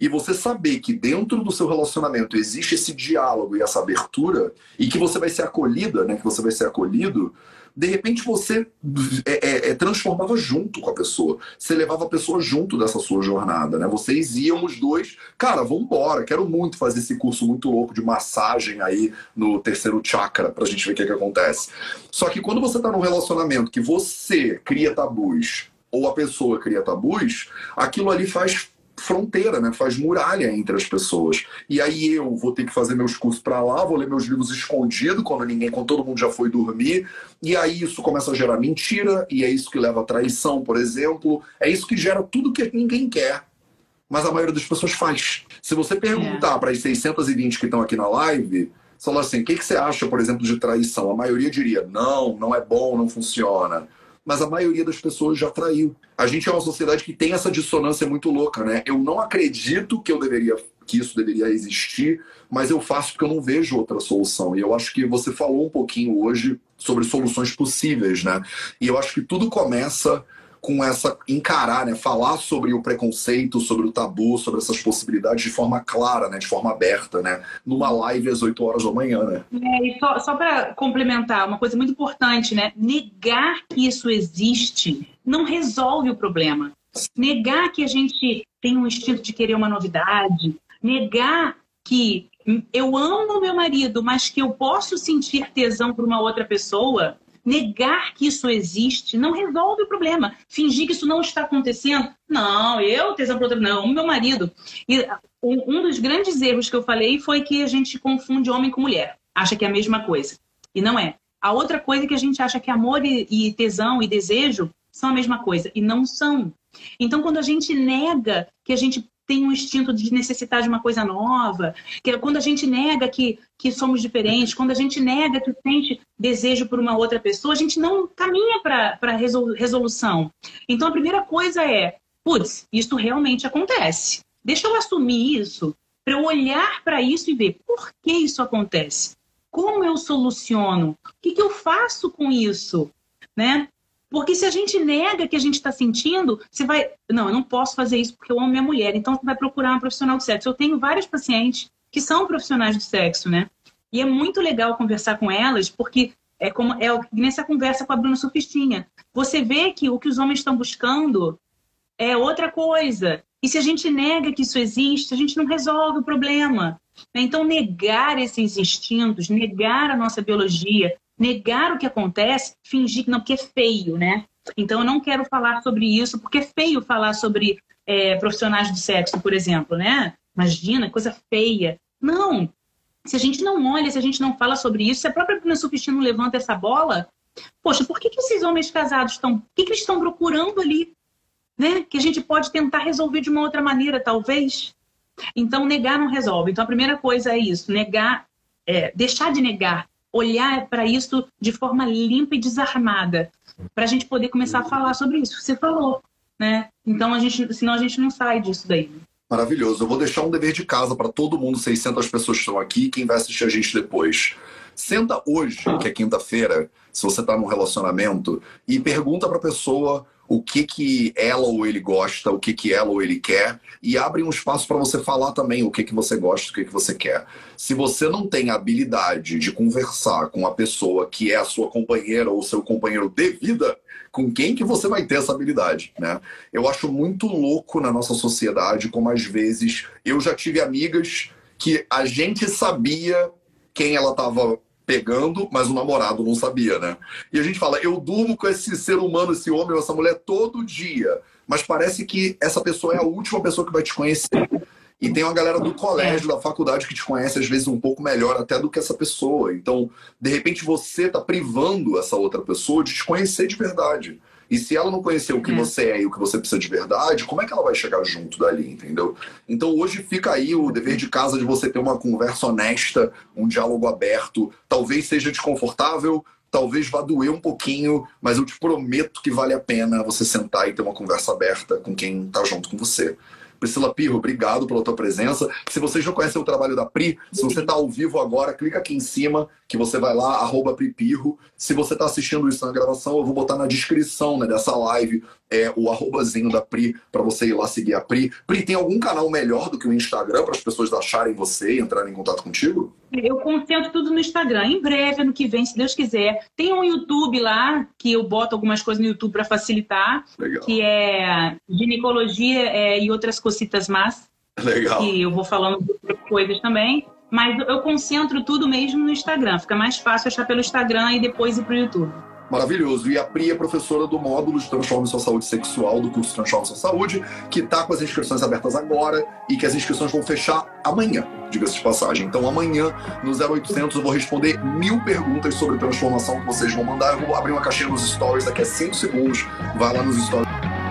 E você saber que dentro do seu relacionamento existe esse diálogo e essa abertura, e que você vai ser acolhida, né? Que você vai ser acolhido, de repente você é, é, é, transformava junto com a pessoa. Você levava a pessoa junto dessa sua jornada, né? Vocês iam os dois, cara, vamos embora, quero muito fazer esse curso muito louco de massagem aí no terceiro chakra pra gente ver o que, que acontece. Só que quando você tá num relacionamento que você cria tabus ou a pessoa cria tabus, aquilo ali faz fronteira, né? Faz muralha entre as pessoas. E aí eu vou ter que fazer meus cursos para lá, vou ler meus livros escondido quando ninguém, quando todo mundo já foi dormir. E aí isso começa a gerar mentira e é isso que leva a traição, por exemplo. É isso que gera tudo que ninguém quer. Mas a maioria das pessoas faz. Se você perguntar é. para as 620 que estão aqui na live, falar assim, o que, que você acha, por exemplo, de traição? A maioria diria, não, não é bom, não funciona. Mas a maioria das pessoas já traiu. A gente é uma sociedade que tem essa dissonância muito louca, né? Eu não acredito que eu deveria que isso deveria existir, mas eu faço porque eu não vejo outra solução. E eu acho que você falou um pouquinho hoje sobre soluções possíveis, né? E eu acho que tudo começa com essa encarar, né, falar sobre o preconceito, sobre o tabu, sobre essas possibilidades de forma clara, né, de forma aberta, né, numa live às 8 horas da manhã, né? É, e só, só para complementar, uma coisa muito importante, né, negar que isso existe não resolve o problema. Negar que a gente tem um instinto de querer uma novidade, negar que eu amo meu marido, mas que eu posso sentir tesão por uma outra pessoa, negar que isso existe não resolve o problema. Fingir que isso não está acontecendo. Não, eu tesão não, meu marido. E um dos grandes erros que eu falei foi que a gente confunde homem com mulher. Acha que é a mesma coisa. E não é. A outra coisa que a gente acha que amor e tesão e desejo são a mesma coisa. E não são. Então, quando a gente nega que a gente tem um instinto de necessitar de uma coisa nova, que é quando a gente nega que, que somos diferentes, quando a gente nega que sente desejo por uma outra pessoa, a gente não caminha para resolução. Então a primeira coisa é, putz, isso realmente acontece. Deixa eu assumir isso, para eu olhar para isso e ver por que isso acontece. Como eu soluciono? O que, que eu faço com isso? Né? Porque se a gente nega que a gente está sentindo, você vai. Não, eu não posso fazer isso porque eu amo minha mulher. Então você vai procurar uma profissional de sexo. Eu tenho vários pacientes que são profissionais de sexo, né? E é muito legal conversar com elas, porque é como é nessa conversa com a Bruna Sufistinha. Você vê que o que os homens estão buscando é outra coisa. E se a gente nega que isso existe, a gente não resolve o problema. Então, negar esses instintos, negar a nossa biologia, negar o que acontece, fingir que não, porque é feio, né? Então eu não quero falar sobre isso, porque é feio falar sobre é, profissionais do sexo, por exemplo, né? Imagina, coisa feia. Não! Se a gente não olha, se a gente não fala sobre isso, se a própria Bruna não levanta essa bola, poxa, por que, que esses homens casados estão. O que, que eles estão procurando ali? Né? Que a gente pode tentar resolver de uma outra maneira, talvez. Então, negar não resolve. Então, a primeira coisa é isso: negar, é, deixar de negar olhar para isso de forma limpa e desarmada, para a gente poder começar a falar sobre isso. Você falou, né? Então a gente, senão a gente não sai disso daí. Maravilhoso. Eu vou deixar um dever de casa para todo mundo, 600 pessoas que estão aqui, quem vai assistir a gente depois. Senta hoje, que é quinta-feira, se você está num relacionamento, e pergunta para a pessoa o que que ela ou ele gosta, o que que ela ou ele quer e abre um espaço para você falar também o que que você gosta, o que que você quer. Se você não tem a habilidade de conversar com a pessoa que é a sua companheira ou seu companheiro de vida, com quem que você vai ter essa habilidade, né? Eu acho muito louco na nossa sociedade como às vezes eu já tive amigas que a gente sabia quem ela estava pegando, mas o namorado não sabia, né? E a gente fala, eu durmo com esse ser humano, esse homem ou essa mulher todo dia, mas parece que essa pessoa é a última pessoa que vai te conhecer. E tem uma galera do colégio, da faculdade que te conhece às vezes um pouco melhor até do que essa pessoa. Então, de repente você tá privando essa outra pessoa de te conhecer de verdade. E se ela não conhecer o que é. você é e o que você precisa de verdade, como é que ela vai chegar junto dali, entendeu? Então hoje fica aí o dever de casa de você ter uma conversa honesta, um diálogo aberto. Talvez seja desconfortável, talvez vá doer um pouquinho, mas eu te prometo que vale a pena você sentar e ter uma conversa aberta com quem tá junto com você. Priscila Pirro, obrigado pela tua presença. Se vocês não conhecem o trabalho da Pri, se você está ao vivo agora, clica aqui em cima que você vai lá, arroba Pri Pirro. Se você está assistindo isso na gravação, eu vou botar na descrição né, dessa live é, o arrobazinho da Pri para você ir lá seguir a Pri. Pri, tem algum canal melhor do que o Instagram para as pessoas acharem você e entrarem em contato contigo? Eu concentro tudo no Instagram. Em breve, ano que vem, se Deus quiser. Tem um YouTube lá, que eu boto algumas coisas no YouTube para facilitar, Legal. que é ginecologia é, e outras cositas más. Legal. Que eu vou falando de outras coisas também. Mas eu concentro tudo mesmo no Instagram. Fica mais fácil achar pelo Instagram e depois ir para o YouTube. Maravilhoso. E a Pri é professora do módulo de Transforme Sua Saúde Sexual do curso Transforme Sua Saúde, que está com as inscrições abertas agora e que as inscrições vão fechar amanhã, diga-se de passagem. Então amanhã, no 0800, eu vou responder mil perguntas sobre transformação que vocês vão mandar. Eu vou abrir uma caixinha nos stories daqui a 5 segundos. Vai lá nos stories.